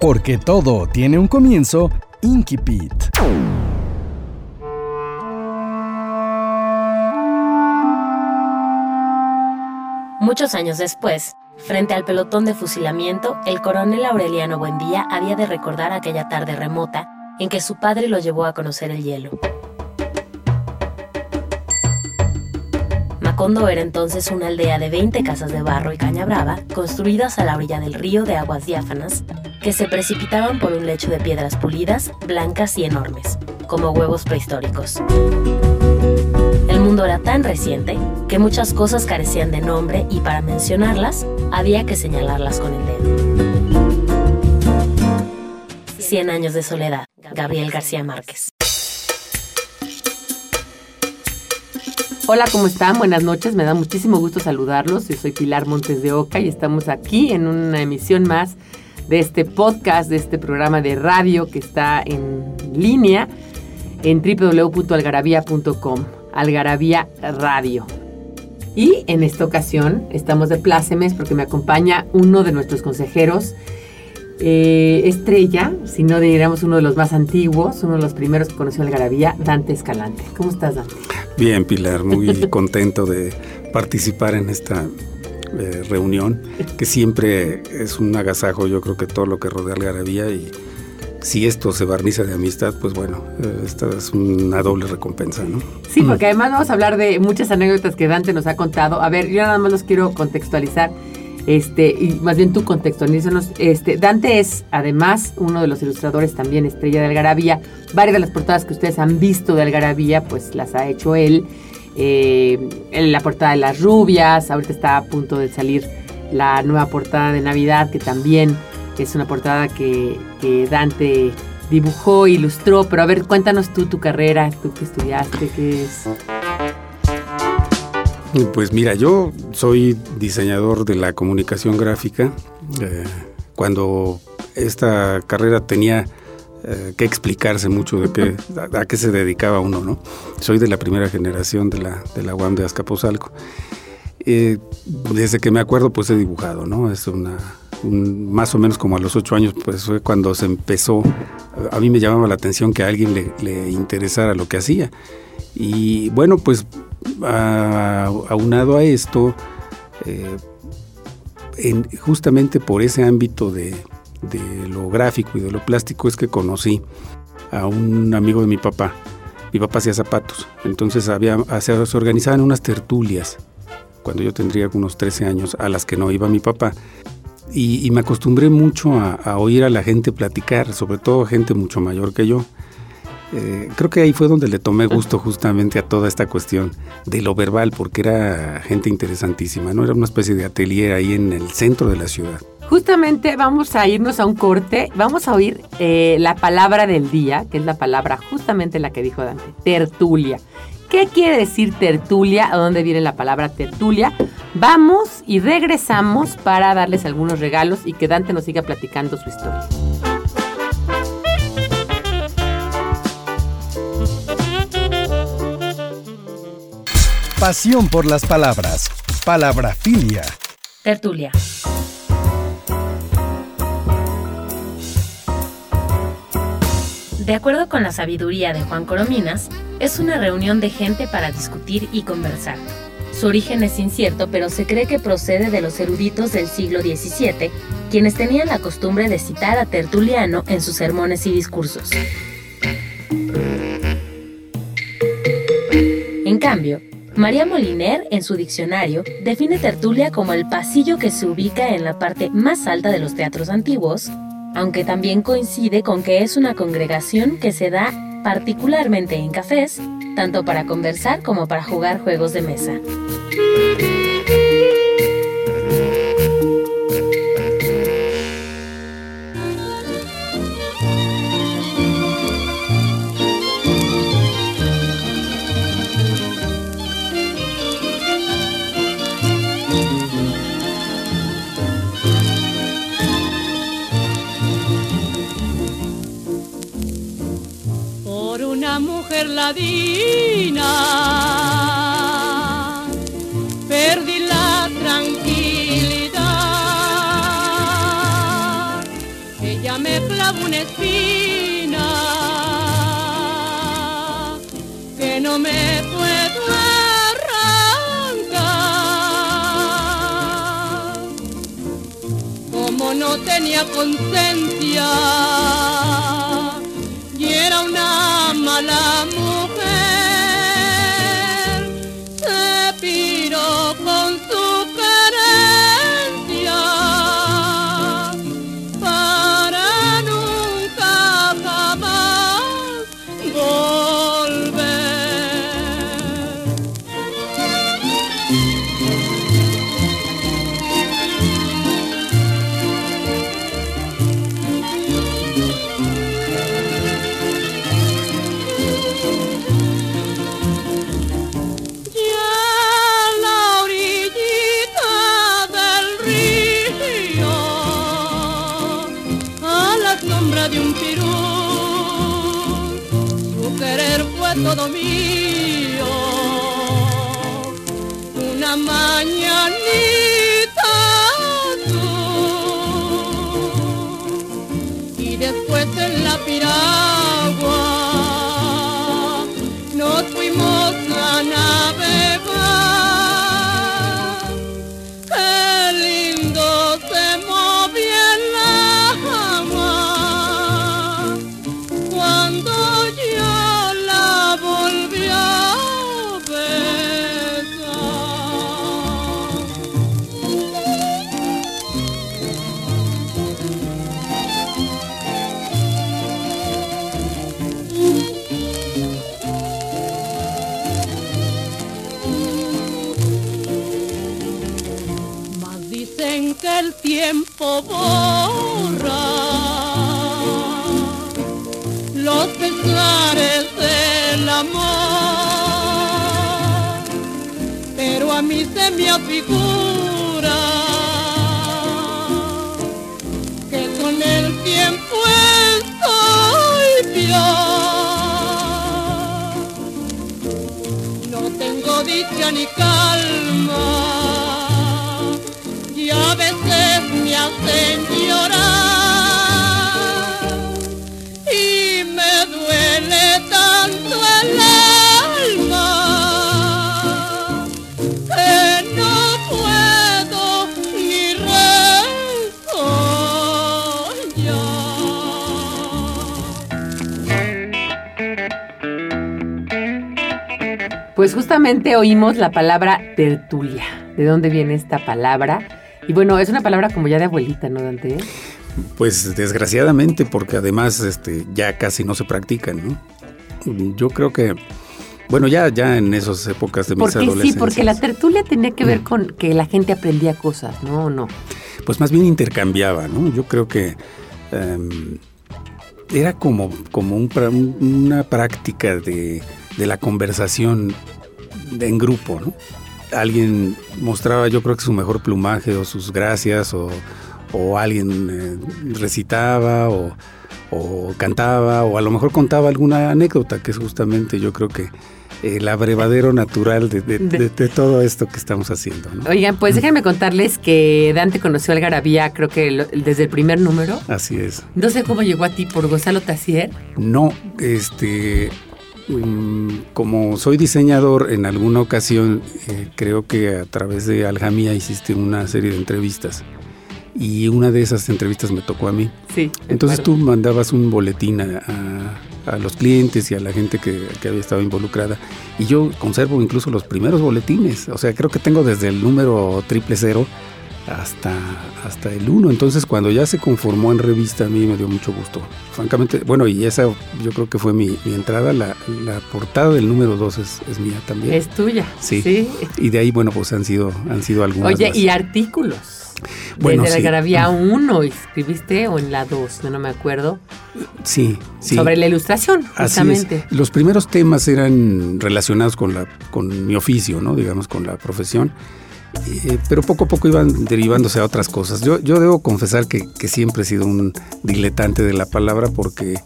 Porque todo tiene un comienzo, Inkipit. Muchos años después, frente al pelotón de fusilamiento, el coronel Aureliano Buendía había de recordar aquella tarde remota en que su padre lo llevó a conocer el hielo. Macondo era entonces una aldea de 20 casas de barro y caña brava, construidas a la orilla del río de aguas diáfanas, que se precipitaban por un lecho de piedras pulidas, blancas y enormes, como huevos prehistóricos. El mundo era tan reciente que muchas cosas carecían de nombre y para mencionarlas había que señalarlas con el dedo. Cien años de soledad, Gabriel García Márquez. Hola, ¿cómo están? Buenas noches, me da muchísimo gusto saludarlos. Yo soy Pilar Montes de Oca y estamos aquí en una emisión más de este podcast, de este programa de radio que está en línea en www.algarabía.com, Algarabía Radio. Y en esta ocasión estamos de plácemes porque me acompaña uno de nuestros consejeros, eh, estrella, si no diríamos uno de los más antiguos, uno de los primeros que conoció Algarabía, Dante Escalante. ¿Cómo estás, Dante? Bien, Pilar, muy contento de participar en esta eh, reunión, que siempre es un agasajo, yo creo que todo lo que rodea Algarabía y si esto se barniza de amistad, pues bueno, eh, esta es una doble recompensa, ¿no? Sí, porque además vamos a hablar de muchas anécdotas que Dante nos ha contado. A ver, yo nada más los quiero contextualizar. Este, y más bien tú contextualízanos. Este, Dante es además uno de los ilustradores también estrella de Algarabía. Varias de las portadas que ustedes han visto de Algarabía, pues las ha hecho él. Eh, la portada de las rubias, ahorita está a punto de salir la nueva portada de Navidad, que también es una portada que, que Dante dibujó, ilustró, pero a ver, cuéntanos tú tu carrera, tú que estudiaste, qué es. Pues mira, yo soy diseñador de la comunicación gráfica. Eh, cuando esta carrera tenía eh, que explicarse mucho de qué, a, qué se dedicaba uno, ¿no? Soy de la primera generación de la, de la UAM de Azcapotzalco. Eh, desde que me acuerdo, pues he dibujado, ¿no? Es una, más o menos como a los ocho años, pues fue cuando se empezó. A mí me llamaba la atención que a alguien le, le interesara lo que hacía. Y bueno, pues aunado a esto, eh, en, justamente por ese ámbito de, lo gráfico y de lo plástico es que conocí a un amigo de mi papá. Mi papá hacía zapatos, entonces había, se, se organizaban unas tertulias cuando yo tendría unos 13 años a las que no iba mi papá. Y, y me acostumbré mucho a, a, oír a la gente platicar, sobre todo gente mucho mayor que yo. Eh, creo que ahí fue donde le tomé gusto justamente a toda esta cuestión de lo verbal, porque era gente interesantísima, ¿no? Era una especie de atelier ahí en el centro de la ciudad. Justamente vamos a irnos a un corte, vamos a oír eh, la palabra del día, que es la palabra justamente la que dijo Dante, tertulia. ¿Qué quiere decir tertulia? ¿A dónde viene la palabra tertulia? Vamos y regresamos para darles algunos regalos y que Dante nos siga platicando su historia. Pasión por las palabras. Palabrafilia. Tertulia. De acuerdo con la sabiduría de Juan Corominas, es una reunión de gente para discutir y conversar. Su origen es incierto, pero se cree que procede de los eruditos del siglo XVII, quienes tenían la costumbre de citar a Tertuliano en sus sermones y discursos. En cambio, María Moliner, en su diccionario, define tertulia como el pasillo que se ubica en la parte más alta de los teatros antiguos, aunque también coincide con que es una congregación que se da particularmente en cafés, tanto para conversar como para jugar juegos de mesa. Mujer ladina. Perdí la tranquilidad. Ella me clavó una espina que no me puedo arrancar. Como no tenía conciencia una mala Pues justamente oímos la palabra tertulia. ¿De dónde viene esta palabra? Y bueno, es una palabra como ya de abuelita, ¿no, Dante? Pues desgraciadamente, porque además este, ya casi no se practican, ¿no? Yo creo que, bueno, ya, ya en esas épocas de mis Porque sí, porque la tertulia tenía que ver con que la gente aprendía cosas, ¿no? ¿O no? Pues más bien intercambiaba, ¿no? Yo creo que em, era como, como un- una práctica de, de la conversación en grupo, ¿no? Alguien mostraba, yo creo que su mejor plumaje o sus gracias, o, o alguien eh, recitaba, o, o cantaba, o a lo mejor contaba alguna anécdota, que es justamente, yo creo que el abrevadero natural de, de- De- de- de todo esto que estamos haciendo, ¿no? Oigan, pues déjenme contarles que Dante conoció al Garabía, creo que lo- desde el primer número. Así es. No sé cómo llegó a ti por Gonzalo Tassier. No, este, como soy diseñador, en alguna ocasión eh, creo que a través de Aljamia hiciste una serie de entrevistas y una de esas entrevistas me tocó a mí. Sí. Entonces tú mandabas un boletín a, a- a los clientes y a la gente que, que había estado involucrada y yo conservo incluso los primeros boletines, o sea, creo que tengo desde el número triple cero hasta, hasta el 1. Entonces, cuando ya se conformó en revista, a mí me dio mucho gusto. Francamente, bueno, y esa yo creo que fue mi, mi entrada. La, la portada del número 2 es, es mía también. Es tuya. Sí. Sí. Y de ahí, bueno, pues han sido, han sido algunas. Oye, las- y artículos. Bueno, Desde sí. la Garabía 1 escribiste o en la 2, no, no me acuerdo. Sí, sí. Sobre la ilustración, Así justamente. es. Los primeros temas eran relacionados con, la, con mi oficio, ¿no? digamos, con la profesión, Eh, pero poco a poco iban derivándose a otras cosas. Yo, yo debo confesar que, que siempre he sido un diletante de la palabra porque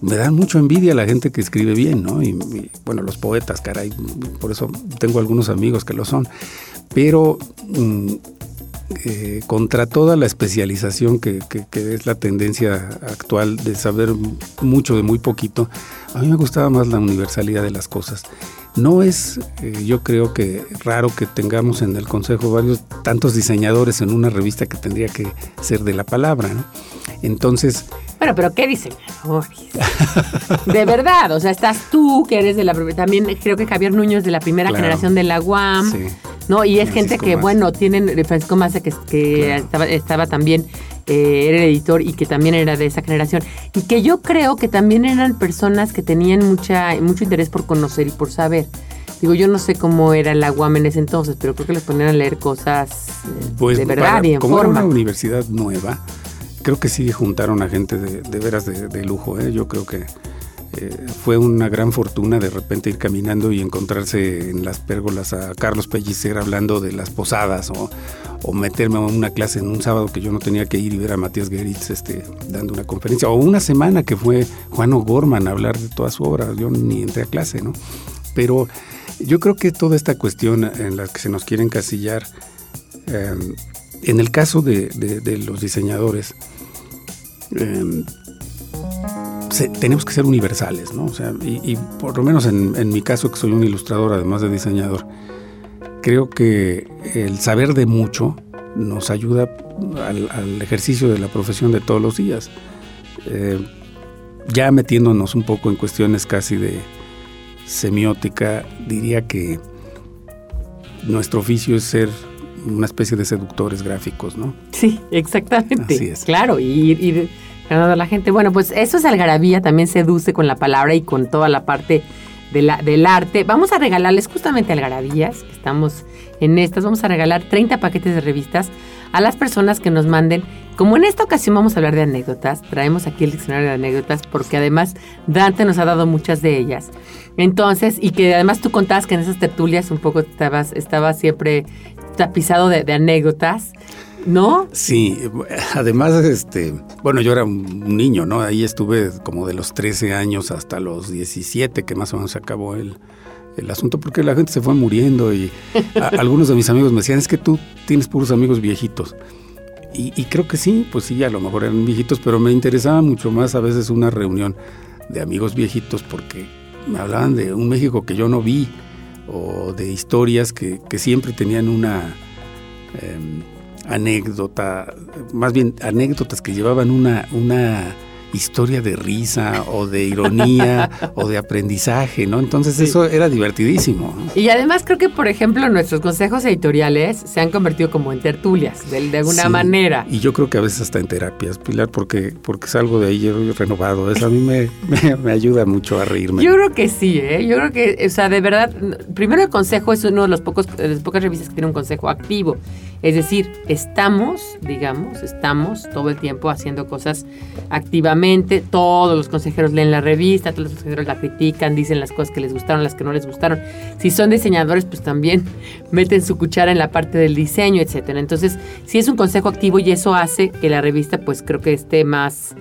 me dan mucho envidia la gente que escribe bien, ¿no? Y, bueno, los poetas, caray, por eso tengo algunos amigos que lo son. Pero mm, eh, contra toda la especialización que, es la tendencia actual de saber mucho de muy poquito, a mí me gustaba más la universalidad de las cosas. No es, eh, yo creo que raro que tengamos en el Consejo varios, tantos diseñadores en una revista que tendría que ser de la palabra, ¿no? Entonces... Bueno, pero ¿qué diseñadores? de verdad, o sea, estás tú, que eres de la... También creo que Javier Núñez de la primera generación de la UAM. Sí. ¿no? Y es gente que, bueno, tienen, Francisco Massa, que, que estaba, también, eh, era el editor y que también era de esa generación. Y que yo creo que también eran personas que tenían mucha, mucho interés por conocer y por saber. Digo, yo no sé cómo era la UAM en ese entonces, pero creo que les ponían a leer cosas eh, pues de verdad y en como forma. Era una universidad nueva, creo que sí juntaron a gente de, de veras de, de lujo. ¿eh? Yo creo que eh, fue una gran fortuna de repente ir caminando y encontrarse en las pérgolas a Carlos Pellicer hablando de las posadas o, meterme a una clase en un sábado que yo no tenía que ir y ver a Matías Geritz este, dando una conferencia o una semana que fue Juan O'Gorman a hablar de toda su obra. Yo ni entré a clase, ¿no? Pero yo creo que toda esta cuestión en la que se nos quiere encasillar, em, en el caso de, los diseñadores, em, tenemos que ser universales, ¿no? O sea, y, por lo menos en, mi caso, que soy un ilustrador, además de diseñador, creo que el saber de mucho nos ayuda al, ejercicio de la profesión de todos los días. Eh, ya metiéndonos un poco en cuestiones casi de semiótica, diría que nuestro oficio es ser una especie de seductores gráficos, ¿no? Sí, exactamente. Así es. Claro, y, y la gente. Bueno, pues eso es algarabía, también seduce con la palabra y con toda la parte del arte. Vamos a regalarles justamente algarabías, estamos en estas, vamos a regalar 30 paquetes de revistas a las personas que nos manden. Como en esta ocasión vamos a hablar de anécdotas, traemos aquí el diccionario de anécdotas porque además Dante nos ha dado muchas de ellas. Entonces, y que además tú contabas que en esas tertulias un poco estabas, estabas siempre tapizado de anécdotas. ¿No? Sí, además, este, bueno, yo era un niño, ¿no? Ahí estuve como de los 13 años hasta los 17, que más o menos se acabó el, asunto, porque la gente se fue muriendo y algunos de mis amigos me decían, es que tú tienes puros amigos viejitos. Y, y, creo que sí, pues sí, a lo mejor eran viejitos, pero me interesaba mucho más a veces una reunión de amigos viejitos porque me hablaban de un México que yo no vi o de historias que, que siempre tenían una... Em, anécdota, más bien anécdotas que llevaban una, una historia de risa o de ironía o de aprendizaje, ¿no? Entonces eso era divertidísimo. Y además creo que, por ejemplo, nuestros consejos editoriales se han convertido como en tertulias, de, alguna manera. Y yo creo que a veces hasta en terapias, Pilar, porque, porque salgo de ahí renovado. Eso a mí me, me, ayuda mucho a reírme. Yo creo que sí, ¿eh? Yo creo que, o sea, de verdad, primero el consejo es uno de los pocos, de las pocas revistas que tiene un consejo activo. Es decir, estamos, digamos, estamos todo el tiempo haciendo cosas activamente. Todos los consejeros leen la revista, todos los consejeros la critican, dicen las cosas que les gustaron, las que no les gustaron. Si son diseñadores, pues también meten su cuchara en la parte del diseño, etcétera. Entonces, sí es un consejo activo y eso hace que la revista, pues creo que esté más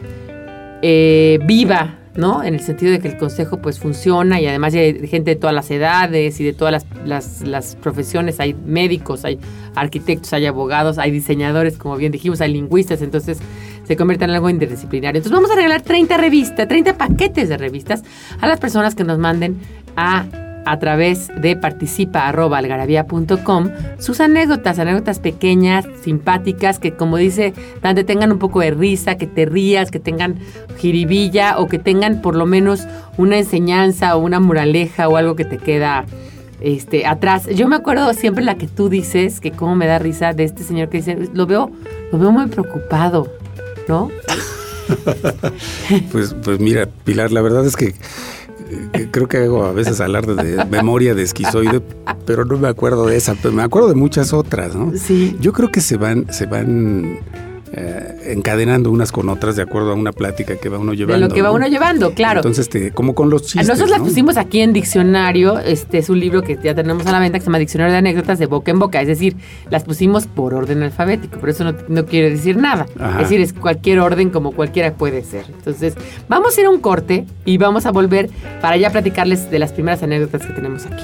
eh, viva ¿no? En el sentido de que el consejo pues funciona y además hay gente de todas las edades y de todas las, profesiones, hay médicos, hay arquitectos, hay abogados, hay diseñadores, como bien dijimos, hay lingüistas, entonces se convierte en algo interdisciplinario. Entonces vamos a regalar 30 revistas, 30 paquetes de revistas a las personas que nos manden a a través de participa.algarabía.com sus anécdotas, anécdotas pequeñas, simpáticas, que como dice Dante, tengan un poco de risa, que te rías, que tengan jiribilla o que tengan por lo menos una enseñanza o una moraleja o algo que te queda este, atrás. Yo me acuerdo siempre la que tú dices, que cómo me da risa de este señor que dice, lo veo, lo veo muy preocupado, ¿no? pues, pues mira, Pilar, la verdad es que creo que hago a veces alarde de memoria de esquizoide, pero no me acuerdo de esa, pero me acuerdo de muchas otras, ¿no? Sí. Yo creo que se van, se van eh, encadenando unas con otras de acuerdo a una plática que va uno llevando. De lo que va ¿no? uno llevando, claro. Entonces, te- como con los chistes. Nosotros las pusimos aquí en diccionario, este es un libro que ya tenemos a la venta que se llama Diccionario de Anécdotas de boca en boca, es decir, las pusimos por orden alfabético, pero eso no, no quiere decir nada. Ajá. Es decir, es cualquier orden como cualquiera puede ser. Entonces, vamos a ir a un corte y vamos a volver para ya platicarles de las primeras anécdotas que tenemos aquí.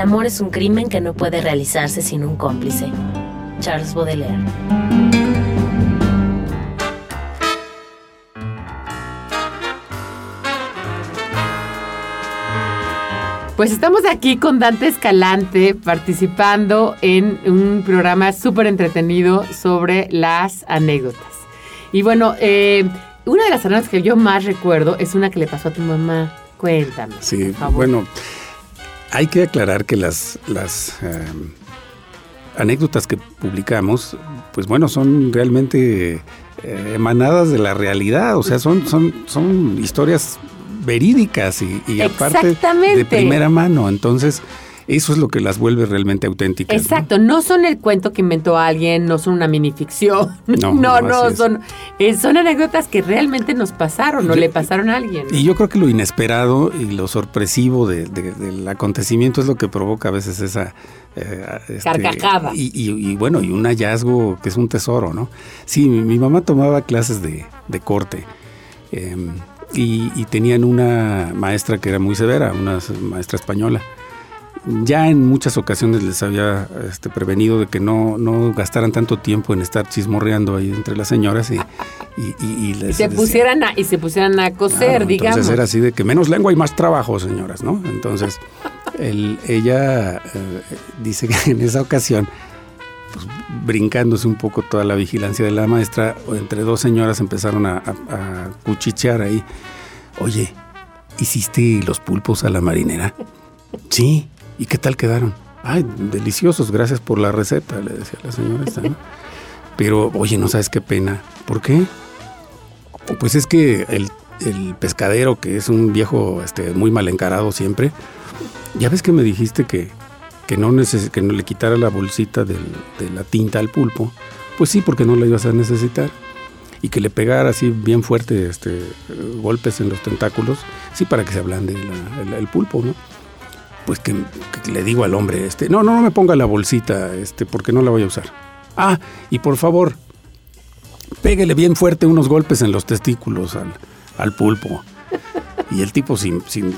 El amor es un crimen que no puede realizarse sin un cómplice. Charles Baudelaire. Pues estamos aquí con Dante Escalante participando en un programa súper entretenido sobre las anécdotas. Y bueno, eh, una de las anécdotas que yo más recuerdo es una que le pasó a tu mamá. Cuéntame, Sí, por favor. bueno, hay que aclarar que las, las eh, anécdotas que publicamos, pues bueno, son realmente eh, emanadas de la realidad, o sea, son, son, son historias verídicas y, y aparte de primera mano, entonces eso es lo que las vuelve realmente auténticas. Exacto, no son el cuento que inventó alguien, no son una minificción. No, No, no, son, eh, son anécdotas que realmente nos pasaron o le pasaron a alguien. Y yo creo que lo inesperado y lo sorpresivo de- de- del acontecimiento es lo que provoca a veces esa... eh, este, Carcajada. Y, y- y bueno, y un hallazgo que es un tesoro, ¿no? Sí, mi, mi mamá tomaba clases de, de corte eh, y, y tenían una maestra que era muy severa, una maestra española. Ya en muchas ocasiones les había este, prevenido de que no, no gastaran tanto tiempo en estar chismorreando ahí entre las señoras y, y, y- y les se decía- pusieran a, y se pusieran a coser, Claro, digamos. Entonces era así de que menos lengua y más trabajo, señoras, ¿no? Entonces, el- ella eh, dice que en esa ocasión, pues, brincándose un poco toda la vigilancia de la maestra, entre dos señoras empezaron a, a- a cuchichear ahí. Oye, ¿hiciste los pulpos a la marinera? Sí. ¿Y qué tal quedaron? Ay, deliciosos, gracias por la receta, le decía la señora esta, ¿no? Pero, oye, no sabes qué pena. ¿Por qué? Pues es que el, el pescadero, que es un viejo este, muy mal encarado siempre, ya ves que me dijiste que, que, no, neces que no le quitara la bolsita del- de la tinta al pulpo. Pues sí, porque no la ibas a necesitar. Y que le pegara así bien fuerte este, golpes en los tentáculos, sí, para que se ablande la- el, el pulpo, ¿no? Pues que, que le digo al hombre, este, no, no, no me ponga la bolsita, este, porque no la voy a usar. Ah, y por favor, péguele bien fuerte unos golpes en los testículos al, al pulpo. Y el tipo sin, sin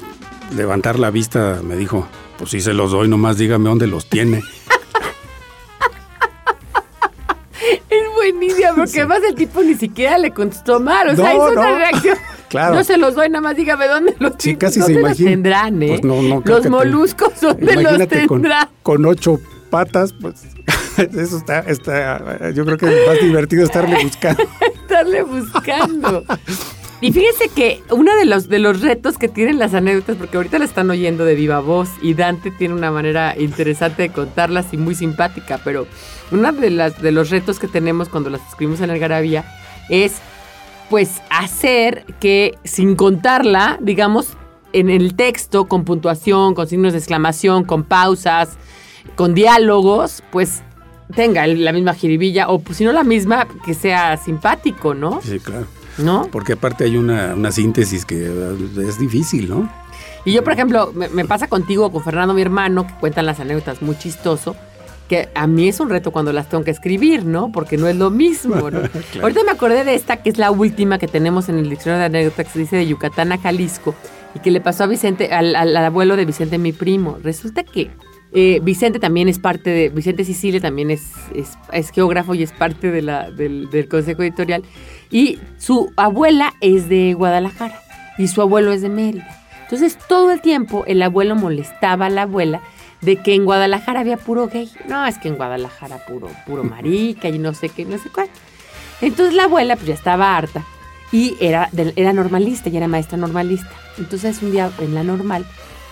levantar la vista me dijo, pues sí se los doy, nomás dígame dónde los tiene. Es buenísima, porque además el tipo ni siquiera le contestó mal. O sea, No, hizo una no. reacción. Claro. No se los doy, nada más dígame dónde los Sí, casi se ¿Dónde los tendrán, ¿eh? Pues no, no, los que te- moluscos, ¿dónde los Imagínate con, tendrán? con ocho patas, pues eso está, está, yo creo que es más divertido estarle buscando. estarle buscando. Y fíjense que uno de los, de los retos que tienen las anécdotas, porque ahorita la están oyendo de viva voz y Dante tiene una manera interesante de contarlas y muy simpática, pero uno de, las, de los retos que tenemos cuando las escribimos en el Garabía es pues hacer que sin contarla, digamos, en el texto, con puntuación, con signos de exclamación, con pausas, con diálogos, pues tenga la misma jiribilla, o pues, si no la misma, que sea simpático, ¿no? Sí, claro. ¿No? Porque aparte hay una, una síntesis que eh, es difícil, ¿no? Y yo, por ejemplo, me, me pasa contigo, con Fernando, mi hermano, que cuentan las anécdotas muy chistoso, que a mí es un reto cuando las tengo que escribir, ¿no? Porque no es lo mismo, ¿no? Ahorita me acordé de esta, que es la última que tenemos en el diccionario de anécdotas, que se dice de Yucatán a Jalisco, y que le pasó a Vicente, al, al- al abuelo de Vicente, mi primo. Resulta que eh, Vicente también es parte de, Vicente Sicilia también es, es, es geógrafo y es parte de la, del, del consejo editorial, y su abuela es de Guadalajara. Y su abuelo es de Mérida. Entonces todo el tiempo el abuelo molestaba a la abuela de que en Guadalajara había puro gay. No, es que en Guadalajara puro, puro marica y no sé qué, no sé cuál. Entonces la abuela pues ya estaba harta y era, era normalista, y era maestra normalista. Entonces un día en la normal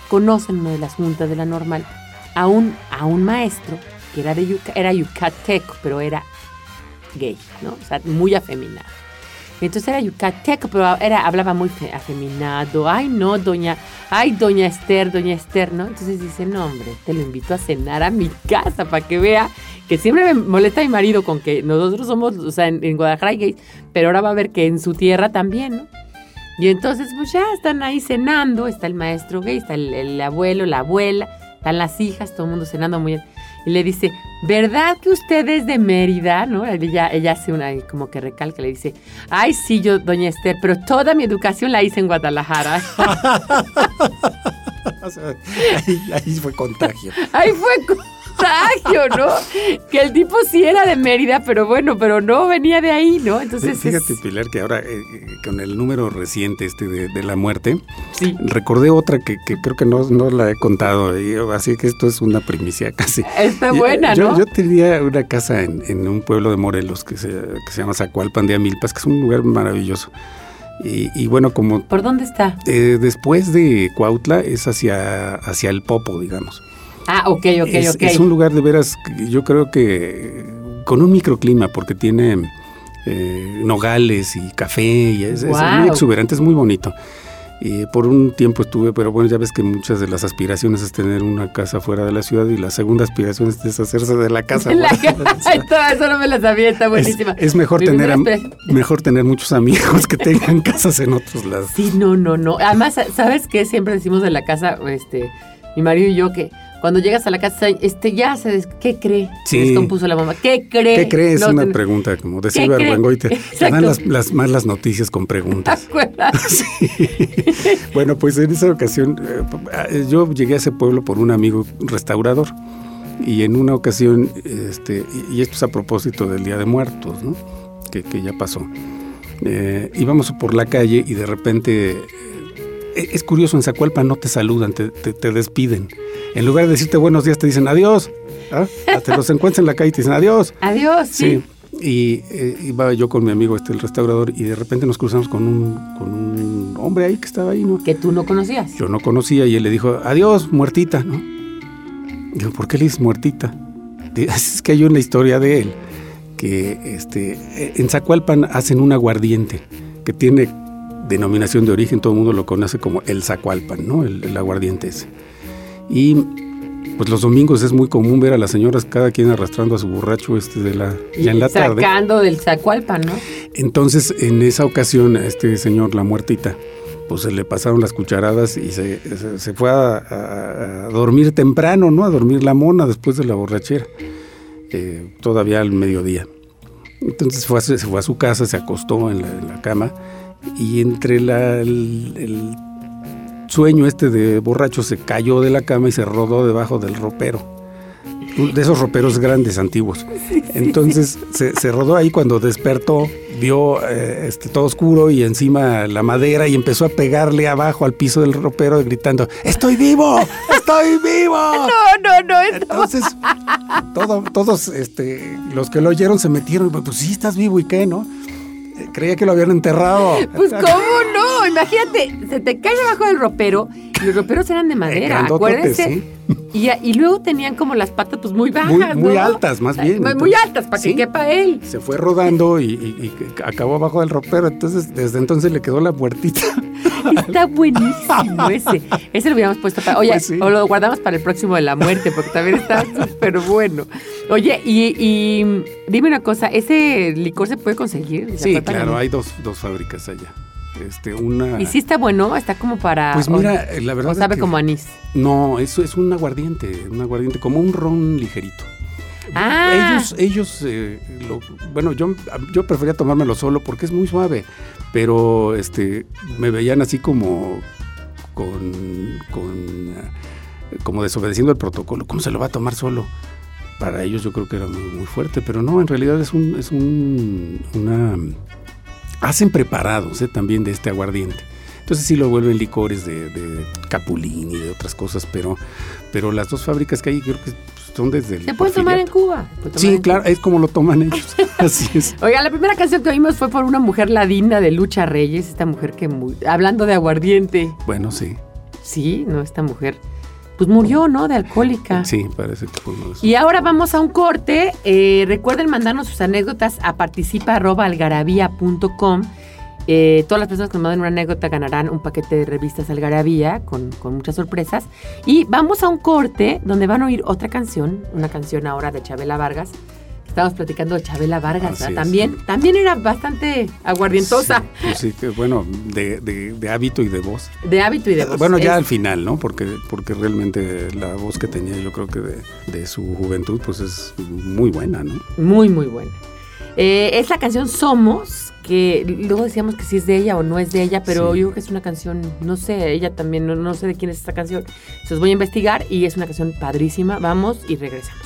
conocen una de las juntas de la normal a un, a un maestro que era de Yuca, era yucateco, pero era gay, ¿no? O sea, muy afeminado. Entonces era yucateco, pero era, hablaba muy afeminado. Ay, no, doña, ay, doña Esther, doña Esther, ¿no? Entonces dice, no, hombre, te lo invito a cenar a mi casa para que vea que siempre me molesta mi marido con que nosotros somos, o sea, en, Guadalajara hay gays, pero ahora va a ver que en su tierra también, ¿no? Y entonces, pues ya están ahí cenando, está el maestro gay, está el, el abuelo, la abuela, están las hijas, todo el mundo cenando muy bien y le dice, ¿verdad que usted es de Mérida? ¿No? Ella, ella hace una, como que recalca, le dice, ay, sí, yo, doña Esther, pero toda mi educación la hice en Guadalajara. ahí, fue contagio. Ahí fue ¿no? Que el tipo sí era de Mérida, pero bueno, pero no venía de ahí, ¿no? Entonces. Fíjate, Pilar, que ahora eh, eh, con el número reciente este de, la muerte, sí. recordé otra que, creo que no, no la he contado, así que esto es una primicia casi. Está buena, ¿no? Yo tenía una casa en, un pueblo de Morelos que se, que se llama Zacualpan de Amilpas, que es un lugar maravilloso. Y, bueno, como... ¿Por dónde está? Eh, después de Cuautla es hacia, hacia el Popo, digamos. Ah, ok, ok, es, ok. Es un lugar de veras, yo creo que con un microclima, porque tiene eh, nogales y café, y es, muy exuberante, es muy bonito. Y por un tiempo estuve, pero bueno, ya ves que muchas de las aspiraciones es tener una casa fuera de la ciudad y la segunda aspiración es deshacerse de la casa. La eso no me la sabía, está buenísima. Es, mejor, tener, mejor tener muchos amigos que tengan casas en otros lados. Sí, no, no, no. Además, ¿sabes qué? Siempre decimos de la casa, este, mi marido y yo, que cuando llegas a la casa, este, ya se ¿qué cree? Sí. descompuso la mamá. ¿Qué cree? ¿Qué cree? Es una pregunta, como decía Berbengoite. Te dan las, las, malas noticias con preguntas. sí. bueno, pues en esa ocasión, eh, yo llegué a ese pueblo por un amigo restaurador. Y en una ocasión, este, y esto es a propósito del Día de Muertos, ¿no? Que, que ya pasó. Eh, íbamos por la calle y de repente es curioso, en Zacualpa no te saludan, te, te, despiden. En lugar de decirte buenos días, te dicen adiós. ¿ah? Te los encuentras en la calle y te dicen adiós. Adiós, sí. Y eh, iba yo con mi amigo, este, el restaurador, y de repente nos cruzamos con un, con un hombre ahí que estaba ahí, ¿no? Que tú no conocías. Yo no conocía y él le dijo, adiós, muertita, ¿no? Digo, ¿por qué le dices muertita? Es que hay una historia de él, que este, en Zacualpan hacen un aguardiente que tiene denominación de origen, todo el mundo lo conoce como el Zacualpan, ¿no? El, aguardiente ese. Y pues los domingos es muy común ver a las señoras cada quien arrastrando a su borracho este de la ya en la tarde. Sacando del Zacualpan, ¿no? Entonces, en esa ocasión a este señor la muertita pues se le pasaron las cucharadas y se, se, fue a, dormir temprano, ¿no? A dormir la mona después de la borrachera, eh, todavía al mediodía. Entonces fue se fue a su casa, se acostó en la cama y entre el, sueño este de borracho se cayó de la cama y se rodó debajo del ropero. De esos roperos grandes, antiguos. Entonces se, rodó ahí cuando despertó, vio eh, este, todo oscuro y encima la madera y empezó a pegarle abajo al piso del ropero gritando, ¡Estoy vivo! ¡Estoy vivo! No, no, no. Entonces, todos este, los que lo oyeron se metieron, pues sí, estás vivo y qué, ¿no? Creía que lo habían enterrado. Pues cómo no, imagínate, se te cae debajo del ropero y los roperos eran de madera, acuérdense. Y, luego tenían como las patas pues muy bajas, Muy, altas, más bien. Muy, altas, para que quepa él. Se fue rodando y, acabó abajo del ropero, entonces desde entonces le quedó la muertita. Está buenísimo ese. Ese lo hubiéramos puesto para... Oye, pues o lo guardamos para el próximo de la muerte, porque también está súper bueno. Oye, y, dime una cosa, ¿ese licor se puede conseguir? Sí, claro, hay dos, dos fábricas allá. Este, una... ¿Y si está bueno? ¿Está como para...? Pues mira, la verdad sabe como anís? No, eso es un aguardiente, un aguardiente, como un ron ligerito. Ah. Ellos, ellos eh, bueno, yo, yo prefería tomármelo solo porque es muy suave, pero este, me veían así como con, con como desobedeciendo el protocolo. ¿Cómo se lo va a tomar solo? Para ellos yo creo que era muy, muy fuerte, pero no, en realidad es un, es un, una hacen preparados ¿eh? también de este aguardiente. Entonces sí lo vuelven licores de, de capulín y de otras cosas, pero, pero las dos fábricas que hay creo que son desde el Se puede tomar en. Cuba. tomar Sí, en claro, es como lo toman ellos. Así es. Oiga, la primera canción que oímos fue por una mujer ladina de Lucha Reyes, esta mujer que, hablando de aguardiente, Bueno, sí. sí, no, esta mujer, pues murió, ¿no? De alcohólica. Sí, parece que fue uno de esos. Y ahora vamos a un corte. Eh, recuerden mandarnos sus anécdotas a participa.algarabía.com. Eh, todas las personas que nos manden una anécdota ganarán un paquete de revistas Algarabía con, con muchas sorpresas. Y vamos a un corte donde van a oír otra canción, una canción ahora de Chabela Vargas. Estamos platicando de Chabela Vargas. También, también era bastante aguardientosa, Sí, pues sí, bueno, de, de- de hábito y de voz. de hábito y de voz. Bueno, ya Es- al final, ¿no? Porque, porque realmente la voz que tenía yo creo que de, de su juventud pues es muy buena, ¿no? Muy, muy buena. Eh, es la canción Somos, que luego decíamos que si es de ella o no es de ella, pero Sí. yo creo que es una canción, no sé, ella también, no, no sé de quién es esta canción. Se los voy a investigar y es una canción padrísima. Vamos y regresamos.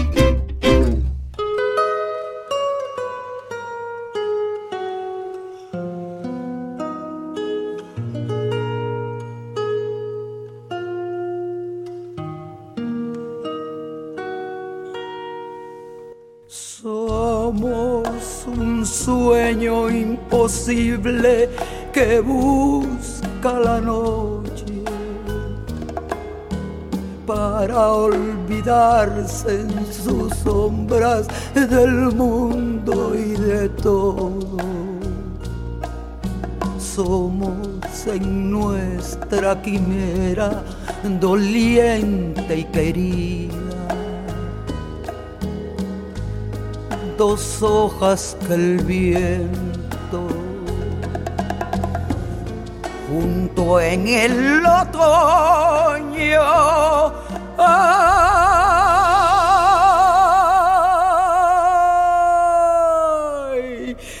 imposible que busca la noche para olvidarse en sus sombras del mundo y de todo. Somos en nuestra quimera doliente y querida dos hojas que el viento junto en el otoño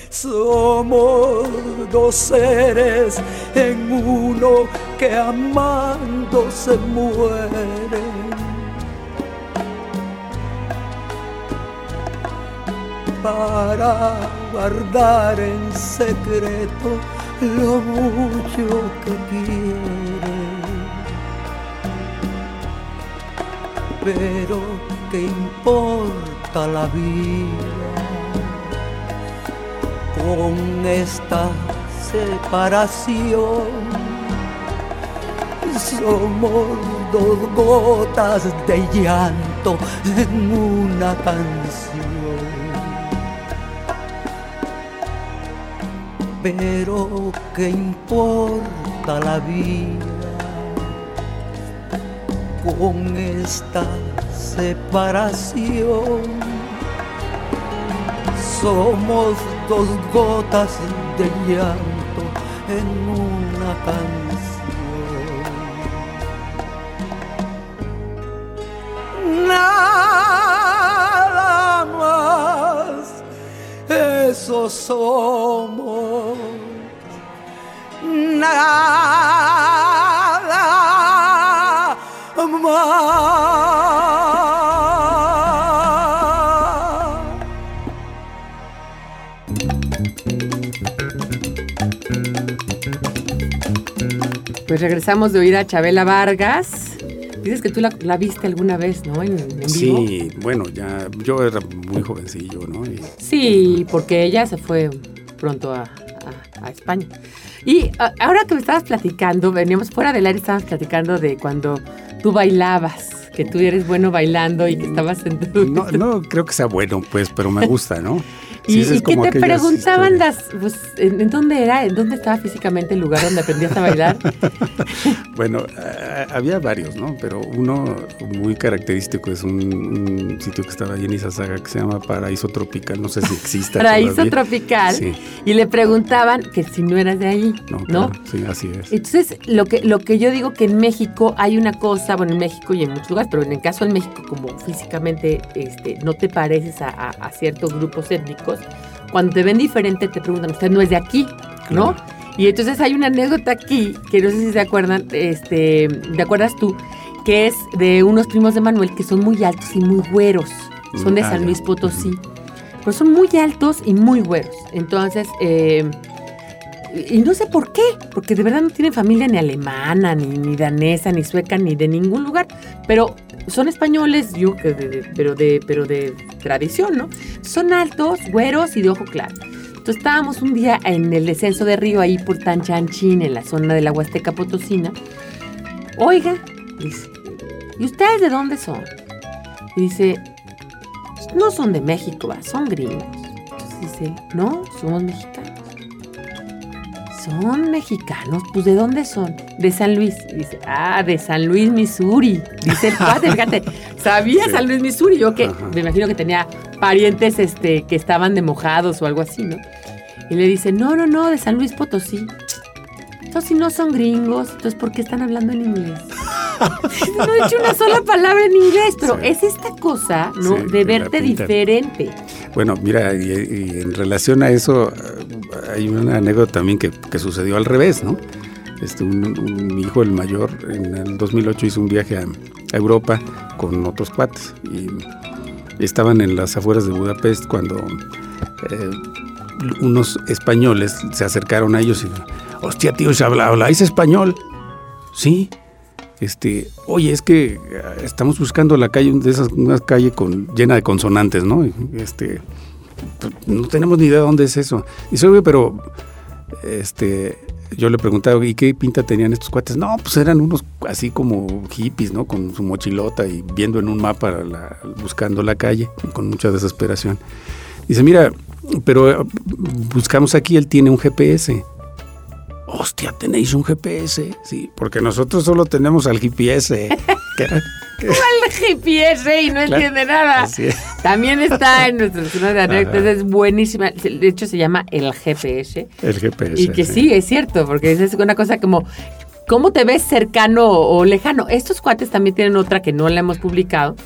somos dos seres en uno que amando se mueren para guardar en secreto lo mucho que quiere. Pero ¿qué importa la vida con esta separación? Somos dos gotas de llanto en una canción. Pero ¿qué importa la vida con esta separación? Somos dos gotas de llanto en una canción. Nada más, eso somos. Nada más. Pues regresamos de oír a Chabela Vargas. Dices que tú la, la viste alguna vez, ¿no? En, en vivo. Sí, bueno, ya yo era muy jovencillo, ¿no? Y Sí, porque ella se fue pronto a, a- a España. Y a- ahora que me estabas platicando, veníamos fuera del aire, estabas platicando de cuando tú bailabas, que tú eres bueno bailando y que estabas en tu... no, no creo que sea bueno, pues, pero me gusta, ¿no? ¿Y, y qué te preguntaban las, pues, ¿en, dónde era? ¿En dónde estaba físicamente el lugar donde aprendías a bailar? bueno, había varios, ¿no? Pero uno muy característico es un, sitio que estaba ahí en Izazaga que se llama Paraíso Tropical, no sé si existe. Paraíso Tropical. Sí. Y le preguntaban que si no eras de ahí, ¿no? sí, así es. Entonces, lo que, lo que yo digo que en México hay una cosa, bueno, en México y en muchos lugares, pero en el caso de México, como físicamente este, no te pareces a, a ciertos grupos étnicos, cuando te ven diferente te preguntan, usted no es de aquí, ¿no? Y entonces hay una anécdota aquí, que no sé si se acuerdan, este, ¿te acuerdas tú? Que es de unos primos de Manuel que son muy altos y muy güeros. Son de mm, San Luis Potosí. Pero son muy altos y muy güeros. Entonces, eh, y no sé por qué, porque de verdad no tienen familia ni alemana, ni, ni danesa, ni sueca, ni de ningún lugar. Pero son españoles, yo, pero, de, pero de tradición, ¿no? Son altos, güeros y de ojo claro. Entonces estábamos un día en el descenso de río ahí por Tanchanchín, en la zona de la Huasteca Potosina. Oiga, dice, ¿y ustedes de dónde son? Y dice, no son de México, son gringos. Entonces dice, no, somos mexicanos. Son mexicanos, pues ¿de dónde son? De San Luis. dice, ah, de San Luis, Missouri. Dice el padre, fíjate, sabía San Luis, Missouri. Yo que me imagino que tenía parientes este, que estaban de mojados o algo así, ¿no? Y le dice, no, no, no, de San Luis Potosí. Entonces, si no son gringos, entonces, ¿por qué están hablando en inglés? no he dicho una sola palabra en inglés, pero es esta cosa, ¿no? de verte diferente. Bueno, mira, y, en relación a eso, hay una anécdota también que, sucedió al revés, ¿no? Este, un, mi hijo, el mayor, en el 2008 hizo un viaje a, Europa con otros cuates y estaban en las afueras de Budapest cuando eh, unos españoles se acercaron a ellos y, hostia, tío, ¿habláis español? Sí, este, oye, es que ah, estamos buscando la calle, de esas, una calle con, llena de consonantes, ¿no? Este, no tenemos ni idea de dónde es eso. Dice, oye, pero, este, yo le preguntaba, ¿y qué pinta tenían estos cuates? No, pues eran unos así como hippies, ¿no? Con su mochilota y viendo en un mapa, buscando la calle, con mucha desesperación. Dice, mira, pero buscamos aquí, él tiene un GPS hostia, tenéis un GPS. Sí, porque nosotros solo tenemos al GPS. ¿Cuál GPS? Y no entiende nada. También está en nuestra zona de anécdotas, es buenísima. De hecho, se llama el GPS. El GPS. Y que sí, es cierto, porque es una cosa como ¿Cómo te ves cercano o lejano? Estos cuates también tienen otra que no la hemos publicado,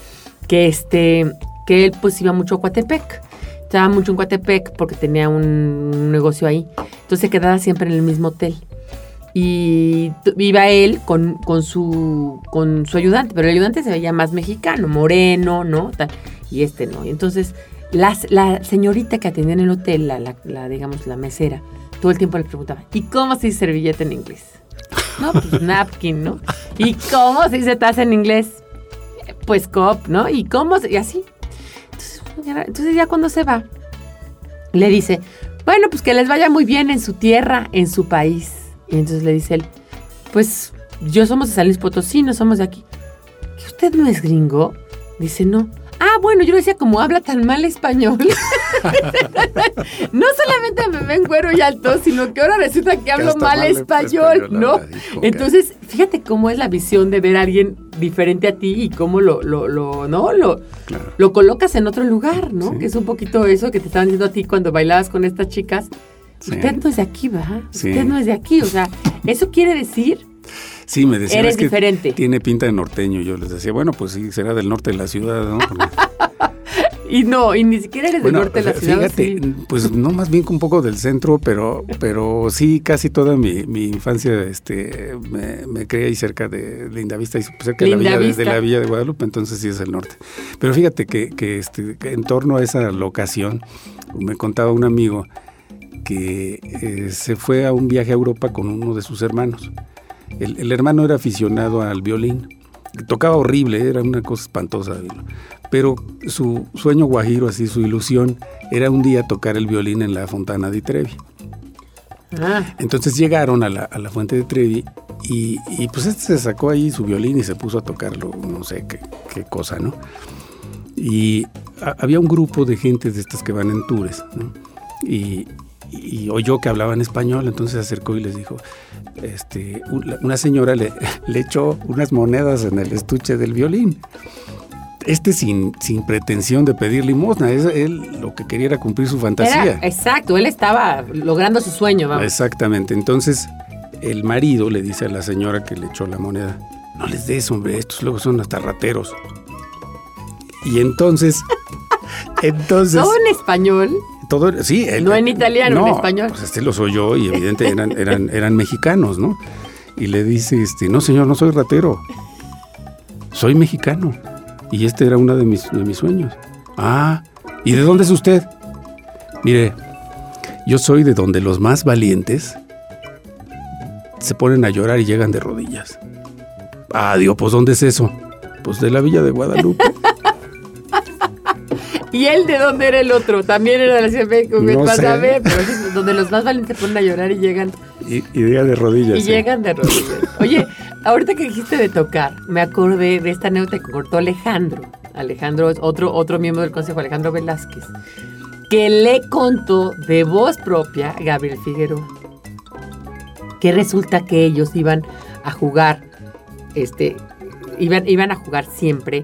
que este, que él pues iba mucho a Coatepec. Estaba mucho en Coatepec porque tenía un negocio ahí. Entonces se quedaba siempre en el mismo hotel. Y iba él con, con, su, con su ayudante, pero el ayudante se veía más mexicano, moreno, ¿no? y este no. Y entonces las, la señorita que atendía en el hotel, la, la, digamos, la mesera, todo el tiempo le preguntaba, ¿y cómo se dice servilleta en inglés? No, pues napkin, ¿no? ¿Y cómo se dice taza en inglés? Pues cop, ¿no? ¿Y cómo? Se, y así. Entonces ya cuando se va, le dice, bueno, pues que les vaya muy bien en su tierra, en su país. Y entonces le dice él, pues yo somos de San Luis Potosí, no somos de aquí. ¿Que usted no es gringo? Dice, no. Ah, bueno, yo decía, como habla tan mal español. no solamente me ven güero y alto, sino que ahora resulta que hablo mal, español, ¿no? Entonces, fíjate cómo es la visión de ver a alguien diferente a ti y cómo lo, lo, lo ¿no? Lo, lo colocas en otro lugar, ¿no? Que es un poquito eso que te estaban diciendo a ti cuando bailabas con estas chicas. Usted no es de aquí, ¿va? Usted no es de aquí. O sea, eso quiere decir Sí, me decían Eres diferente. tiene pinta de norteño. Yo les decía, bueno, pues sí, será del norte de la ciudad, ¿no? y no, y ni siquiera eres del norte de la ciudad. Fíjate, pues no más bien que un poco del centro, pero, pero sí, casi toda mi, infancia este, me, me creé ahí cerca de Lindavista, cerca de la, villa, de, la Villa de Guadalupe, entonces sí es el norte. Pero fíjate que, que, este, en torno a esa locación, me contaba un amigo que eh, se fue a un viaje a Europa con uno de sus hermanos. El, hermano era aficionado al violín. Tocaba horrible, era una cosa espantosa. Pero su sueño guajiro, así su ilusión, era un día tocar el violín en la Fontana de Trevi. Ah. Entonces llegaron a la, fuente de Trevi y, pues este se sacó ahí su violín y se puso a tocarlo, no sé qué, cosa, ¿no? Y había un grupo de gente de estas que van en tours, y, oyó que hablaban español, entonces se acercó y les dijo, este, una señora le, le echó unas monedas en el estuche del violín este sin, sin pretensión de pedir limosna, es, él lo que quería era cumplir su fantasía. exacto, él estaba logrando su sueño. Vamos. Exactamente, entonces el marido le dice a la señora que le echó la moneda, no les des, hombre, estos luego son hasta rateros. Y entonces, entonces... ¿Todo en español? Todo, sí. no en italiano, en español. Pues este los oyó y evidentemente eran, eran, eran mexicanos, ¿no? Y le dice, este, no señor, no soy ratero, soy mexicano. Y este era uno de mis, de mis sueños. Ah, ¿y de dónde es usted? Mire, yo soy de donde los más valientes se ponen a llorar y llegan de rodillas. Ah, digo, pues ¿dónde es eso? Pues de la villa de Guadalupe. ¿Y él de dónde era el otro? También era de la Ciudad de México. No sé. a ver, pero donde los más valientes ponen a llorar y llegan. Y, llegan de rodillas. Y llegan de rodillas. Oye, ahorita que dijiste de tocar, me acordé de esta anécdota que cortó Alejandro. Alejandro es otro, otro miembro del consejo, Alejandro Velázquez, que le contó de voz propia Gabriel Figueroa. Que resulta que ellos iban a jugar, este, iban, iban a jugar siempre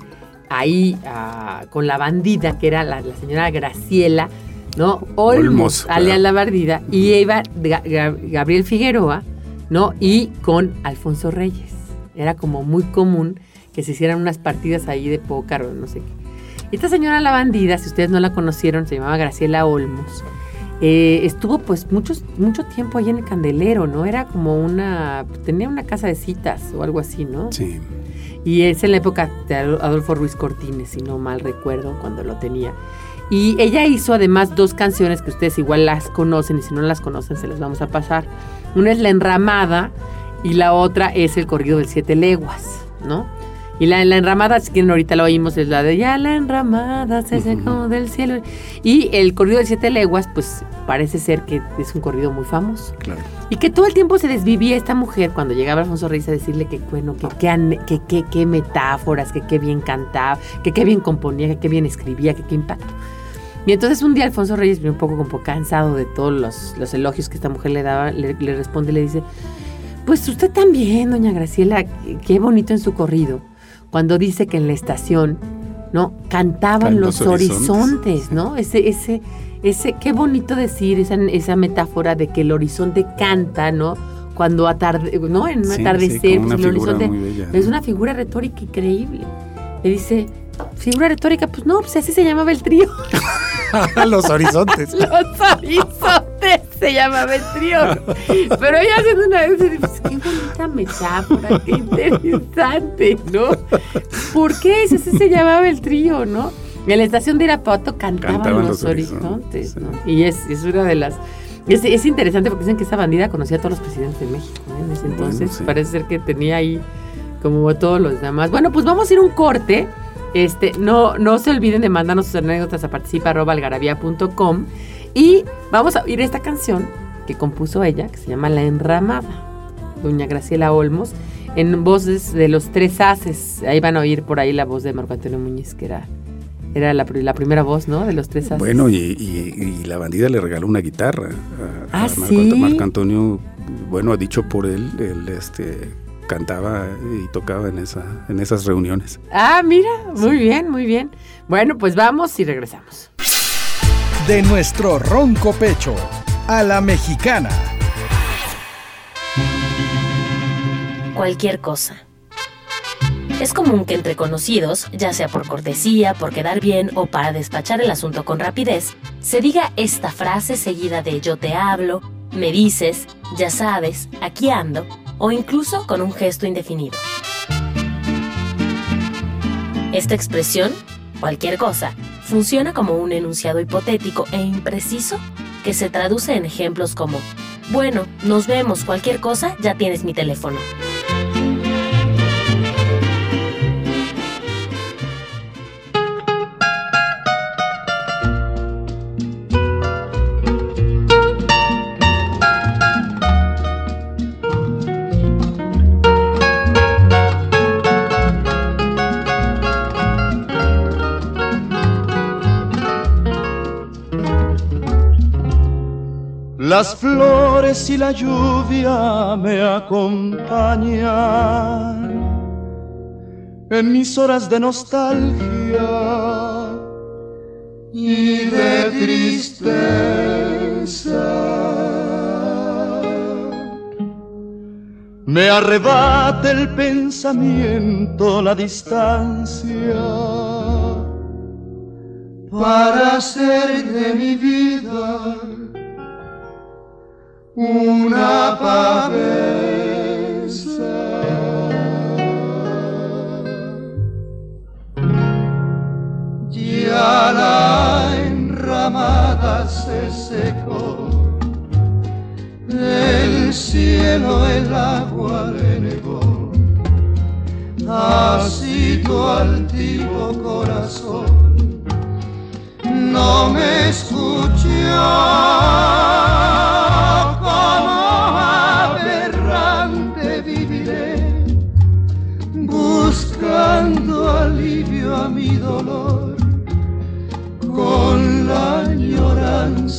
ahí ah, con la bandida, que era la, señora Graciela, ¿no? Olmos, alias la bandida, y iba Gabriel Figueroa, ¿no? Y con Alfonso Reyes. Era como muy común que se hicieran unas partidas ahí de pócar o no sé qué. Esta señora la bandida, si ustedes no la conocieron, se llamaba Graciela Olmos. Eh, estuvo pues muchos, mucho tiempo ahí en el Candelero, ¿no? Era como una, tenía una casa de citas o algo así, ¿no? Sí. Y es en la época de Adolfo Ruiz Cortines, si no mal recuerdo, cuando lo tenía. Y ella hizo además dos canciones que ustedes igual las conocen y si no las conocen se las vamos a pasar. Una es La Enramada y la otra es El Corrido del Siete Leguas, ¿no? Y la, la enramada, si quieren ahorita lo oímos, es la de Ya la enramada se secó del cielo. Y el corrido de siete leguas, pues parece ser que es un corrido muy famoso. Claro. Y que todo el tiempo se desvivía esta mujer cuando llegaba Alfonso Reyes a decirle que bueno, que qué metáforas, que qué bien cantaba, que qué bien componía, que qué bien escribía, que qué impacto. Y entonces un día Alfonso Reyes, un poco como cansado de todos los, elogios que esta mujer le daba, le, le responde y le dice, pues usted también, doña Graciela, qué bonito en su corrido cuando dice que en la estación, ¿no? Cantaban los, horizontes, ¿no? Ese, ese, ese, qué bonito decir esa, esa metáfora de que el horizonte canta, ¿no? Cuando atarde, ¿no? En un atardecer, pues, el horizonte es una figura retórica increíble. Le dice, figura retórica, pues no, pues así se llamaba el trío. los horizontes. los horizontes se llamaba el trío. Pero ella haciendo una vez, pues, qué bonita metáfora, qué interesante, ¿no? ¿Por qué ese se llamaba el trío, no? En la estación de Irapuato cantaban, los, horizontes, ¿no? Y es, es una de las... Es, es, interesante porque dicen que esa bandida conocía a todos los presidentes de México ¿eh? en ese entonces. Parece ser que tenía ahí como todos los demás. Bueno, pues vamos a ir un corte. Este, no, no se olviden de mandarnos sus anécdotas a participa.algarabía.com y vamos a oír esta canción que compuso ella, que se llama La Enramada, doña Graciela Olmos, en voces de los tres haces. Ahí van a oír por ahí la voz de Marco Antonio Muñiz, que era, era la, primera voz, ¿no? De los tres haces. Bueno, y, la bandida le regaló una guitarra a, ¿Ah, Marco, Marco, Antonio, bueno, ha dicho por él, el este cantaba y tocaba en, esa, en esas reuniones. Ah, mira, muy bien, muy bien. Bueno, pues vamos y regresamos. De nuestro ronco pecho a la mexicana. Cualquier cosa. Es común que entre conocidos, ya sea por cortesía, por quedar bien o para despachar el asunto con rapidez, se diga esta frase seguida de yo te hablo, me dices, ya sabes, aquí ando, o incluso con un gesto indefinido. Esta expresión, cualquier cosa, funciona como un enunciado hipotético e impreciso que se traduce en ejemplos como, bueno, nos vemos, cualquier cosa, ya tienes mi teléfono. Las flores y la lluvia me acompañan en mis horas de nostalgia y de tristeza. Me arrebata el pensamiento la distancia para hacer de mi vida una pavesa. Ya la enramada se secó, el cielo el agua le negó, así tu altivo corazón. No me escuchó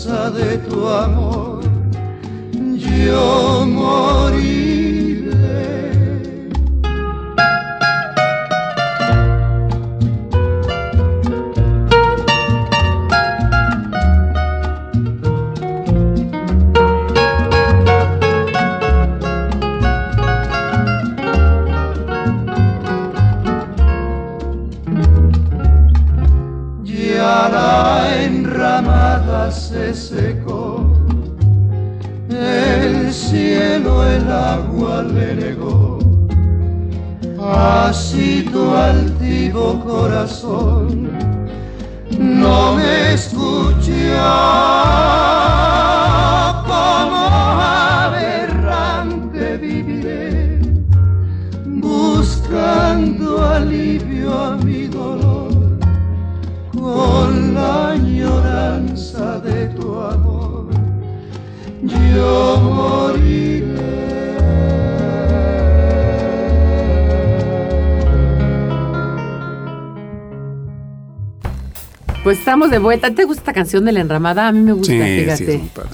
de tu amor. Yo moriré se secó, el cielo el agua le negó, así tu altivo corazón. No me escuchó yo moriré. Pues estamos de vuelta. ¿Te gusta esta canción de la enramada? A mí me gusta, Sí, fíjate. sí, es muy padre.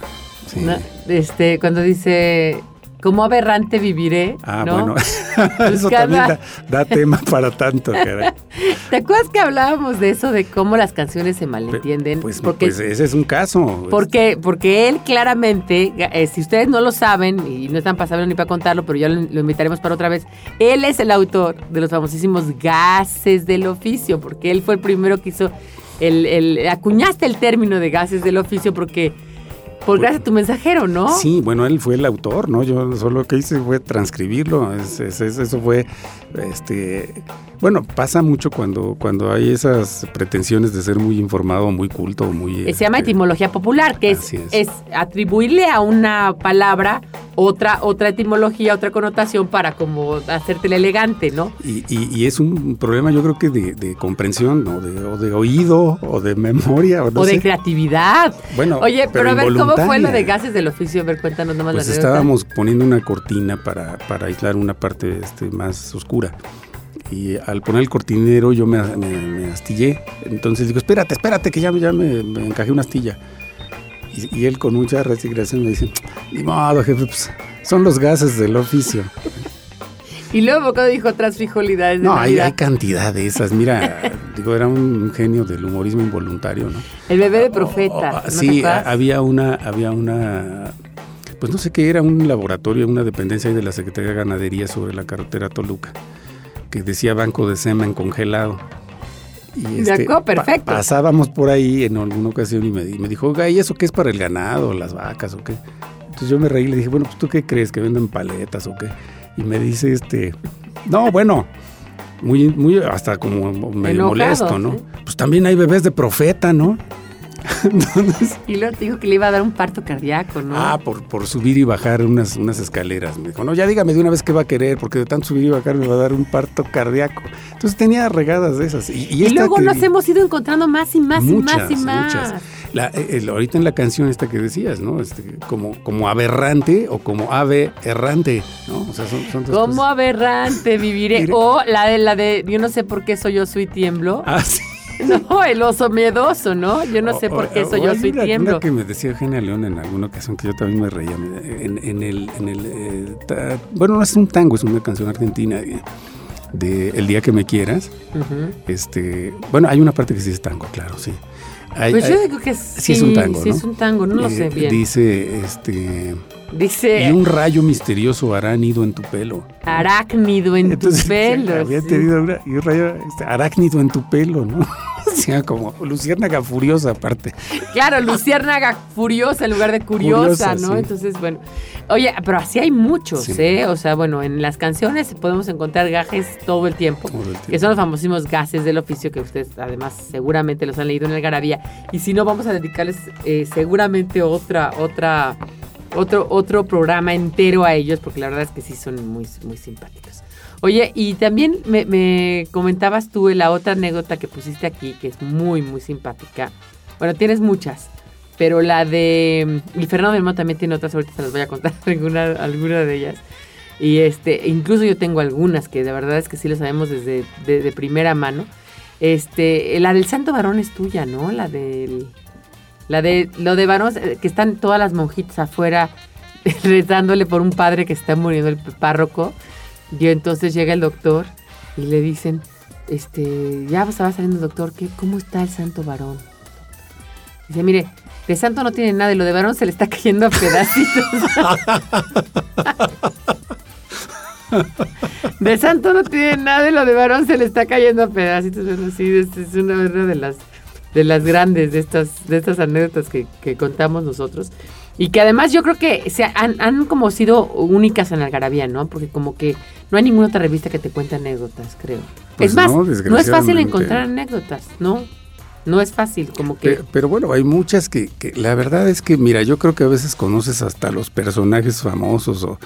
Sí. ¿no? Este, cuando dice, como aberrante viviré, Ah, ¿no? bueno, eso también da, da tema para tanto, caray. ¿Te acuerdas que hablábamos de eso, de cómo las canciones se malentienden? Pues, porque, pues ese es un caso. porque, porque él claramente, eh, si ustedes no lo saben, y no están pasando ni para contarlo, pero ya lo, lo invitaremos para otra vez, él es el autor de los famosísimos gases del oficio, porque él fue el primero que hizo, el, el- acuñaste el término de gases del oficio porque, por gracias a tu mensajero, ¿no? Sí, bueno, él fue el autor, ¿no? Yo solo lo que hice fue transcribirlo. Es- es- es- eso fue, este, bueno, pasa mucho cuando, cuando hay esas pretensiones de ser muy informado, muy culto, muy. Se llama este, etimología popular, que es, es. es atribuirle a una palabra otra, otra etimología, otra connotación para como hacértela elegante, ¿no? Y, y- y es un problema, yo creo que de, de comprensión, ¿no? De, o de oído, o de memoria, o no o de creatividad. Bueno, Oye, pero, a ver, ¿cómo fue lo de gases del oficio? A ver, cuéntanos nomás Pues la anécdota. estábamos poniendo una cortina para, para aislar una parte este, más oscura. Y al poner el cortinero yo me, me- me astillé. Entonces digo, espérate, espérate, que ya, ya me, me encajé una astilla. Y, y él con mucha resignación me dice, ni modo, jefe, pues, son los gases del oficio. Y luego cuando dijo otras frijolidades de No, hay, hay cantidad de esas. Mira, digo, era un genio del humorismo involuntario, ¿no? El bebé de profeta. Oh, ¿no te sí, había una, había una, pues no sé qué era, un laboratorio, una dependencia de la Secretaría de Ganadería sobre la carretera Toluca, que decía banco de semen congelado. Y este, perfecto. pasábamos por ahí en alguna ocasión y me, di- me dijo, oiga, ¿y eso qué es para el ganado, las vacas o qué? Entonces yo me reí y le dije, bueno, pues tú qué crees, que venden paletas o qué? Y me dice este, no, bueno, muy, muy, hasta como medio Enojado, molesto, ¿no? Pues también hay bebés de profeta, ¿no? Entonces, Y luego te dijo que le iba a dar un parto cardíaco, ¿no? Ah, por, por subir y bajar unas, unas escaleras. Me dijo, no, ya dígame de una vez qué va a querer, porque de tanto subir y bajar me va a dar un parto cardíaco. Entonces tenía regadas de esas. Y, y y esta luego que- nos hemos ido encontrando más y más muchas, y más y más. muchas. La- eh, el- ahorita en la canción esta que decías, ¿no? Este, como, como aberrante o como ave errante, ¿no? O sea, son, son Como cosas. aberrante viviré. O la de la de yo no sé por qué soy yo, soy tiemblo. Ah, sí. No, el oso miedoso, ¿no? Yo no sé por qué eso yo soy una, tiemblo. Una que me decía Eugenia León en alguna ocasión que yo también me reía. En, en el, en el eh, ta- bueno, no es un tango, es una canción argentina de, de El día que me quieras. Ujú. Este, bueno, hay una parte que sí es tango, claro, sí. Hay- Pues hay- yo digo que sí es un tango, Sí ¿no? es un tango, no lo sé eh, bien. Dice, este, Dice y un rayo misterioso hará nido en tu pelo. arácnido en Entonces, tu pelo. había sí. tenido una, y un rayo este, arácnido en tu pelo, ¿no? o sea, como luciérnaga furiosa aparte. Claro, luciérnaga furiosa en lugar de curiosa, Curiosa, ¿no? sí. Entonces, bueno. Oye, pero así hay muchos, Sí. ¿eh? O sea, bueno, en las canciones podemos encontrar gajes todo el tiempo. Todo el tiempo. Que son los famosísimos gases del oficio que ustedes además seguramente los han leído en el Garabía. Y si no, vamos a dedicarles eh, seguramente otra, otra, otro, otro programa entero a ellos, porque la verdad es que sí son muy, muy simpáticos. Oye, y también me, me comentabas tú la otra anécdota que pusiste aquí, que es muy, muy simpática. Bueno, tienes muchas, pero la de... Y Fernando Belmont también tiene otras, ahorita se las voy a contar alguna, alguna de ellas. Y este, incluso yo tengo algunas que de verdad es que sí lo sabemos desde de, de primera mano. Este, la del Santo Varón es tuya, ¿no? La del la de lo de varones eh, que están todas las monjitas afuera rezándole por un padre que está muriendo el párroco. Y entonces llega el doctor y le dicen, este, ya estaba saliendo el doctor, ¿qué, ¿cómo está el santo varón? Dice, mire, de santo no tiene nada y lo de varón se le está cayendo a pedacitos. De santo no tiene nada y lo de varón se le está cayendo a pedacitos. Bueno, sí, es, es una de las de las grandes de estas de estas anécdotas que, que contamos nosotros y que además yo creo que se han, han como sido únicas en Algarabía, ¿no? Porque como que no hay ninguna otra revista que te cuente anécdotas, creo. Pues es más, no, no, es fácil encontrar anécdotas, ¿no? No es fácil, como que... Pero, pero bueno, hay muchas que, que la verdad es que, mira, yo creo que a veces conoces hasta los personajes famosos o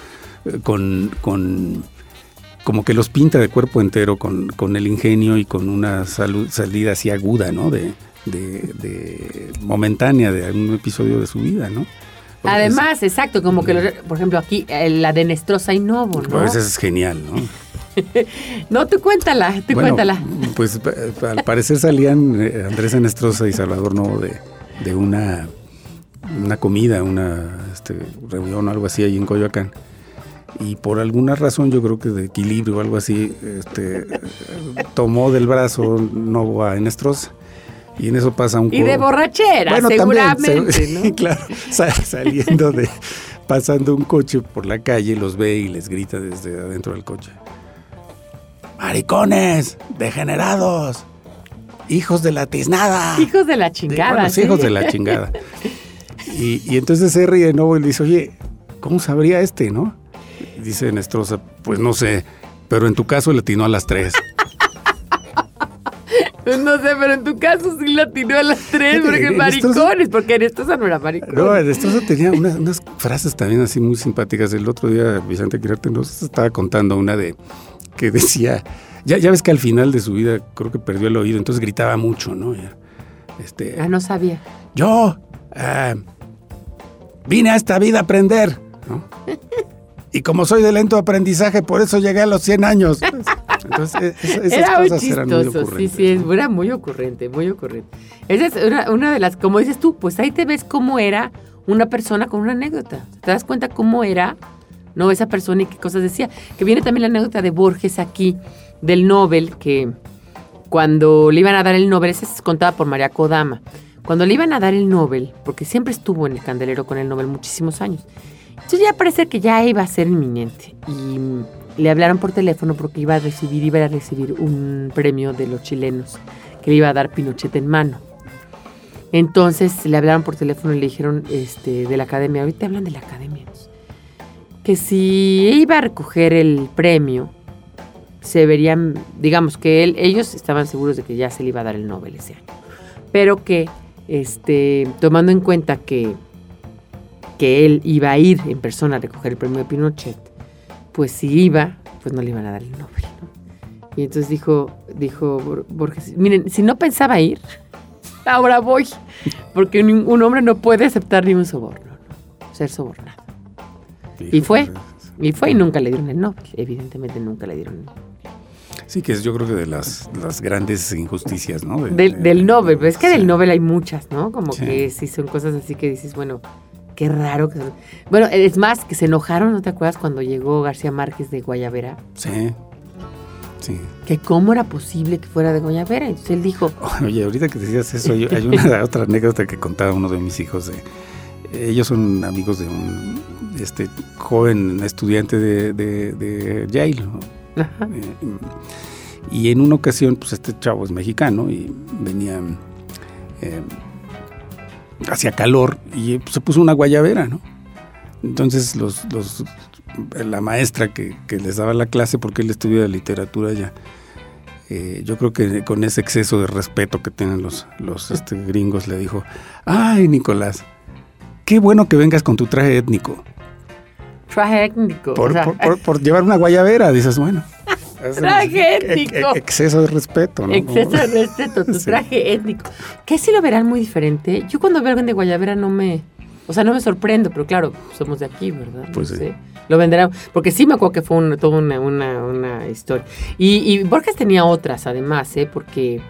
eh, con, con como que los pinta de cuerpo entero con, con el ingenio y con una salud, salida así aguda, ¿no? De, de, de momentánea de algún episodio de su vida, ¿no? Porque Además, exacto, como que, lo- por ejemplo, aquí eh, la de Nestrosa y Novo, ¿no? veces es genial, ¿no? No, tú cuéntala, tú Bueno, cuéntala. Pues al parecer salían eh, Andrés Enestrosa y Salvador Novo de, de una, una comida, una este, reunión o algo así ahí en Coyoacán. Y por alguna razón, yo creo que de equilibrio o algo así, este, tomó del brazo Novo a Enestrosa. Y en eso pasa un Y de coro- borrachera, Bueno, también, seguramente, sí, claro, sa- saliendo de, pasando un coche por la calle, los ve y les grita desde adentro del coche. Maricones, degenerados, hijos de la tiznada. Hijos de la chingada. bueno, ¿sí? hijos de la chingada. Y, y entonces se ríe de nuevo y le dice, oye, ¿cómo sabría este, no? Dice Nestrosa, pues no sé, pero en tu caso le atinó a las tres. Pues no sé, pero en tu caso sí la tiró a las tres, porque En maricones, porque en estos no era maricón. No, Nestrosa tenía unas, unas frases también así muy simpáticas. El otro día Vicente Quirarte nos estaba contando una de que decía, ya, ya ves que al final de su vida creo que perdió el oído, entonces gritaba mucho, ¿no? Este, Ah, no sabía. yo ah, vine a esta vida a aprender, ¿no? Y como soy de lento aprendizaje, por eso llegué a los 100 años. Entonces, esas Era muy cosas eran muy chistoso, sí, sí, era muy ocurrente, muy ocurrente. Esa es una, una de las, como dices tú, pues ahí te ves cómo era una persona con una anécdota. Te das cuenta cómo era, no, esa persona y qué cosas decía. Que viene también la anécdota de Borges aquí, del Nobel, que cuando le iban a dar el Nobel, esa es contada por María Kodama, cuando le iban a dar el Nobel, porque siempre estuvo en el candelero con el Nobel muchísimos años, entonces ya parece que ya iba a ser inminente. Y le hablaron por teléfono porque iba a recibir, iba a recibir un premio de los chilenos que le iba a dar Pinochet en mano. Entonces le hablaron por teléfono y le dijeron este, de la academia, ahorita hablan de la academia, que si iba a recoger el premio, se verían, digamos que ellos estaban seguros de que ya se le iba a dar el Nobel ese año, pero que este, tomando en cuenta que, que él iba a ir en persona a recoger el premio de Pinochet, pues si iba, pues no le iban a dar el Nobel. ¿no? Y entonces dijo, dijo Bor- Borges, miren, si no pensaba ir, ahora voy, porque un, un hombre no puede aceptar ni un soborno, ¿no? ser sobornado. Y fue. Y fue y nunca le dieron el Nobel, evidentemente nunca le dieron el Nobel. Sí, que es yo creo que de las, las grandes injusticias, ¿no? De- Del, de- del Nobel, pero es que sí. del Nobel hay muchas, ¿no? Como Sí. que sí son cosas así que dices, bueno, qué raro. Que... Bueno, es más, que se enojaron, ¿no te acuerdas cuando llegó García Márquez de Guayavera? Sí, sí. Que cómo era posible que fuera de Guayavera. Entonces él dijo, Oye, ahorita que decías eso, hay, hay una otra anécdota que contaba uno de mis hijos. de- ellos son amigos de un este joven estudiante de, de, de Yale. ¿no? ajá, Eh, y en una ocasión, pues este chavo es mexicano y venía, eh, hacía calor y pues, se puso una guayabera, ¿no? Entonces los, los, la maestra que, que les daba la clase, porque él estudia literatura ya, eh, yo creo que con ese exceso de respeto que tienen los, los este, gringos, le dijo, ay Nicolás, qué bueno que vengas con tu traje étnico. traje étnico. Por, o sea, por- por- por llevar una guayabera, dices, bueno. Es Traje étnico. ex- Exceso de respeto, ¿no? Exceso de respeto, tu Sí. traje étnico. Que sí lo verán muy diferente. Yo cuando veo a alguien de Guayavera no me. O sea, no me sorprendo, pero claro, somos de aquí, ¿verdad? Pues sí. Lo venderán. Porque sí me acuerdo que fue un- toda una, una, una historia. Y, y Borges tenía otras, además, ¿eh? Porque.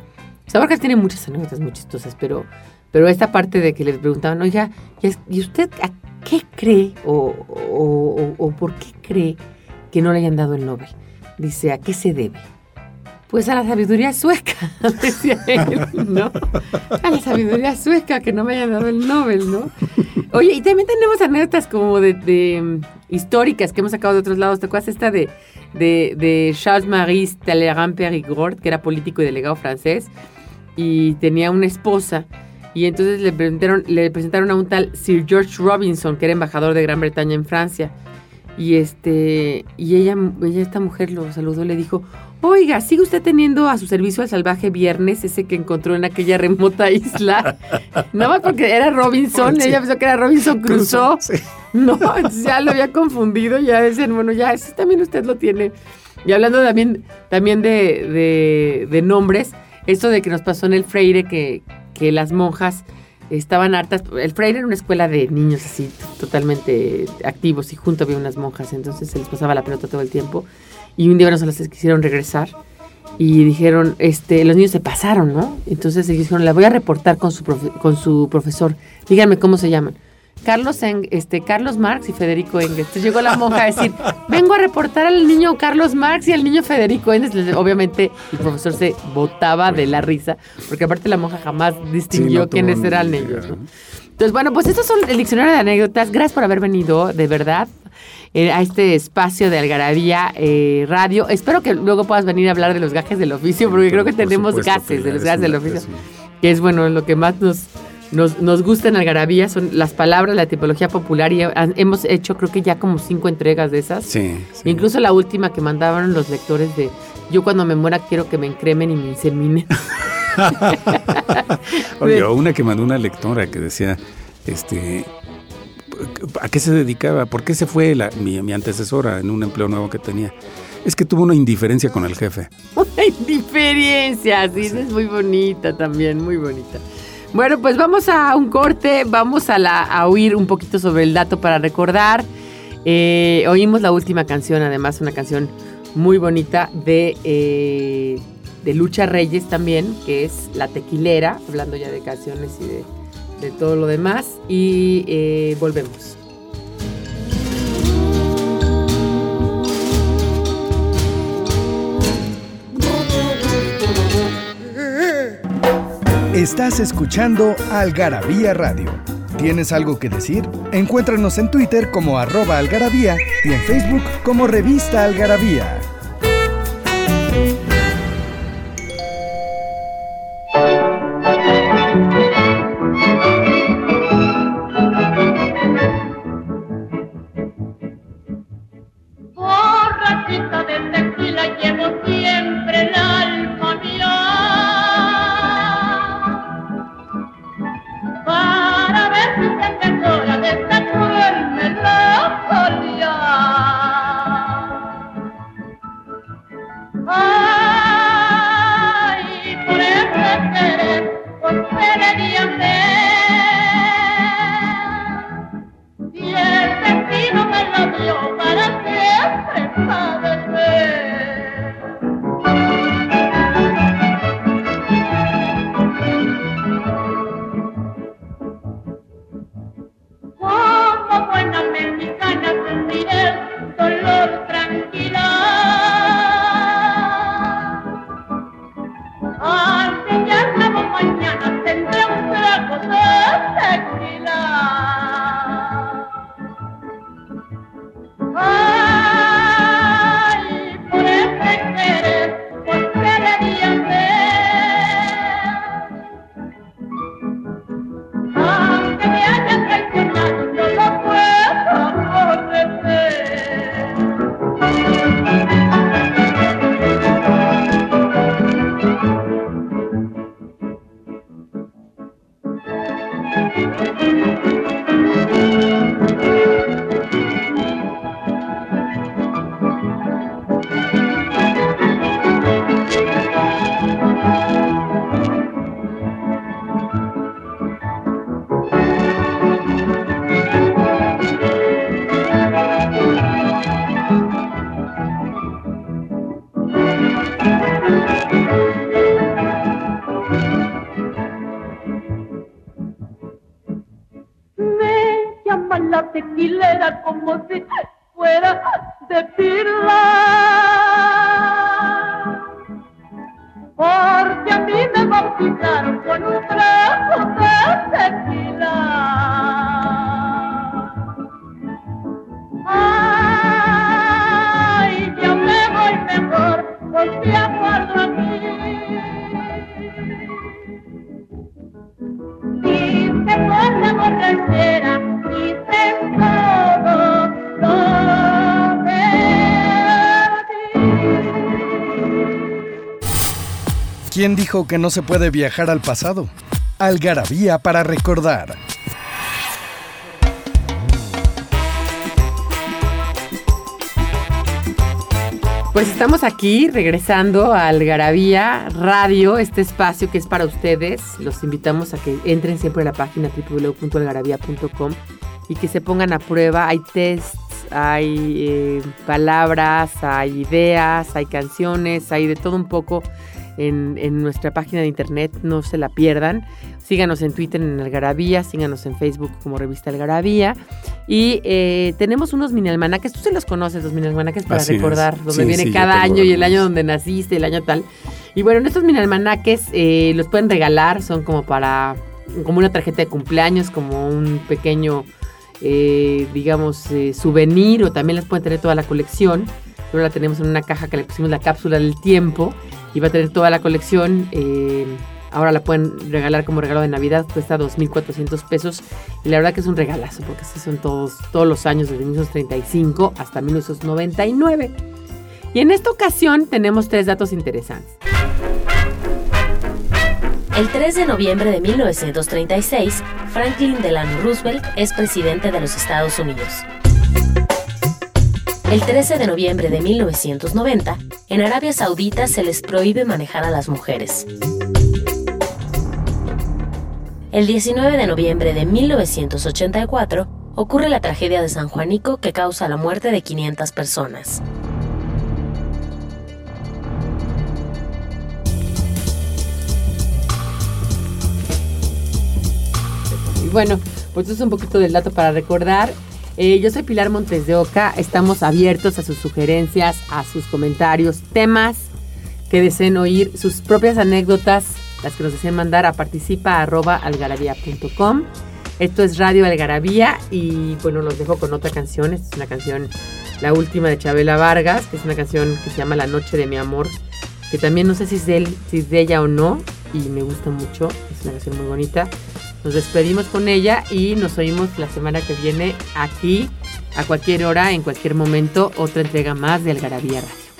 O sea, Borges tiene muchas anécdotas muy chistosas, pero. Pero esta parte de que les preguntaban, oiga, ¿y es- ¿y usted a qué cree o, o- o- o por qué cree que no le hayan dado el Nobel? Dice, ¿a qué se debe? Pues a la sabiduría sueca, decía él, ¿no? A la sabiduría sueca que no me hayan dado el Nobel, ¿no? Oye, y también tenemos anécdotas como de, de, mm, históricas que hemos sacado de otros lados. ¿Te acuerdas esta de, de, de Charles-Marie Talleyrand Périgord, que era político y delegado francés, y tenía una esposa, y entonces le presentaron, le presentaron a un tal Sir George Robinson, que era embajador de Gran Bretaña en Francia. Y este, y ella, ella, esta mujer lo saludó y le dijo, oiga, ¿sigue usted teniendo a su servicio al salvaje viernes, ese que encontró en aquella remota isla? Nada más porque era Robinson, Sí. ella pensó que era Robinson Crusoe. Sí. No, ya lo había confundido, ya decían, bueno, ya, ese también usted lo tiene. Y hablando también, también de, de, de nombres, esto de que nos pasó en el Freire, que, que las monjas estaban hartas. El Freire era una escuela de niños así, totalmente activos, y junto había unas monjas, entonces se les pasaba la pelota todo el tiempo. Y un día no se las quisieron regresar. Y dijeron, este, los niños se pasaron, ¿no? Entonces ellos dijeron, la voy a reportar con su, con su profesor. Díganme cómo se llaman. Carlos, Eng- este, Carlos Marx y Federico Engels. Entonces llegó la monja a decir, vengo a reportar al niño Carlos Marx y al niño Federico Engels. Obviamente el profesor se botaba de la risa, porque aparte la monja jamás distinguió no tuvo quiénes eran ellos. ¿no? ¿no? Entonces, bueno, pues estos son el diccionario de anécdotas. Gracias por haber venido, de verdad, eh, a este espacio de Algarabía eh, Radio. Espero que luego puedas venir a hablar de los gajes del oficio, porque creo que Por tenemos supuesto, gases de los es gajes del oficio que es bueno lo que más nos, nos, nos gusta en Algarabía son las palabras, la tipología popular y han- hemos hecho creo que ya como cinco entregas de esas. Sí, sí. Incluso la última que mandaban los lectores de yo cuando me muera quiero que me encremen y me inseminen. Oye, una que mandó una lectora que decía, este, ¿a qué se dedicaba? ¿Por qué se fue la- mi, mi antecesora en un empleo nuevo que tenía? Es que tuvo una indiferencia con el jefe. Una indiferencia, sí, esa es muy bonita también, muy bonita. Bueno, pues vamos a un corte, vamos a, la, a oír un poquito sobre el dato para recordar. Eh, oímos la última canción, además una canción muy bonita de, eh, de Lucha Reyes también, que es La Tequilera, hablando ya de canciones y de, de todo lo demás. Y eh, volvemos. Estás escuchando Algarabía Radio. ¿Tienes algo que decir? Encuéntranos en Twitter como arroba algarabía y en Facebook como revista algarabía. Que no se puede viajar al pasado? Algarabía para recordar. Pues estamos aquí regresando a Algarabía Radio, este espacio que es para ustedes. Los invitamos a que entren siempre a la página www.algarabía.com y que se pongan a prueba. Hay tests, hay eh, palabras, hay ideas, hay canciones, hay de todo un poco en, en nuestra página de internet. No se la pierdan. Síganos en Twitter en Algarabía, síganos en Facebook como Revista Algarabía. Y eh, tenemos unos mini almanaques. Tú se los conoces, los mini almanaques, para Así es. recordar donde Sí, viene sí, cada año y el año donde naciste, el año tal. Y bueno, en estos mini almanaques eh, los pueden regalar, son como para, como una tarjeta de cumpleaños, como un pequeño, eh, digamos, eh, souvenir, o también las pueden tener toda la colección. Ahora la tenemos en una caja que le pusimos la cápsula del tiempo y va a tener toda la colección. eh, ahora la pueden regalar como regalo de Navidad, cuesta 2.400 pesos. Y la verdad que es un regalazo, porque así son todos, todos los años, desde 1935 hasta 1999. Y en esta ocasión tenemos tres datos interesantes. El 3 de noviembre de 1936, Franklin Delano Roosevelt es presidente de los Estados Unidos. El 13 de noviembre de 1990, en Arabia Saudita se les prohíbe manejar a las mujeres. El 19 de noviembre de 1984 ocurre la tragedia de San Juanico que causa la muerte de 500 personas. Bueno, pues es un poquito del dato para recordar. Eh, yo soy Pilar Montes de Oca. Estamos abiertos a sus sugerencias, a sus comentarios, temas que deseen oír, sus propias anécdotas, las que nos deseen mandar a participa.algarabía.com. Esto es Radio Algarabía y bueno, los dejo con otra canción. Esta es una canción, la última de Chabela Vargas, que es una canción que se llama La Noche de mi Amor, que también no sé si es de, él, si es de ella o no, y me gusta mucho. Es una canción muy bonita. Nos despedimos con ella y nos oímos la semana que viene aquí, a cualquier hora, en cualquier momento, otra entrega más de Algarabía Radio.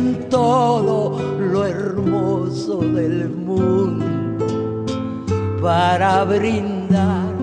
en todo lo hermoso del mundo para brindar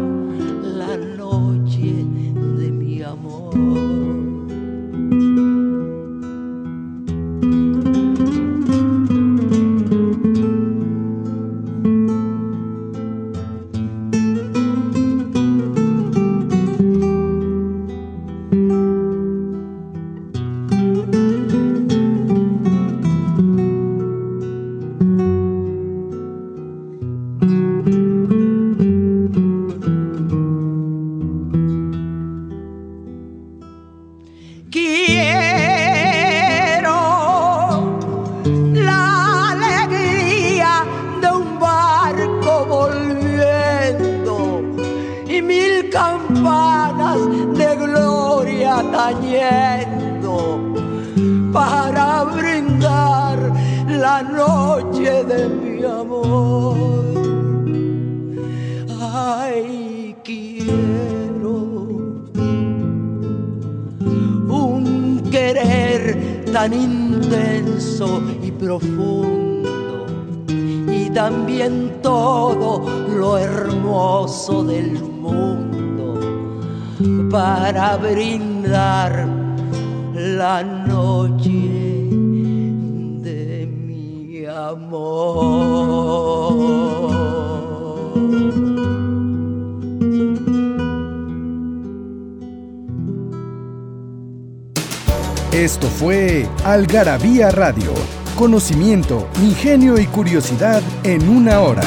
Vía Radio. Conocimiento, ingenio y curiosidad en una hora.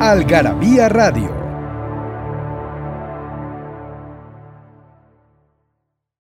Algarabía Radio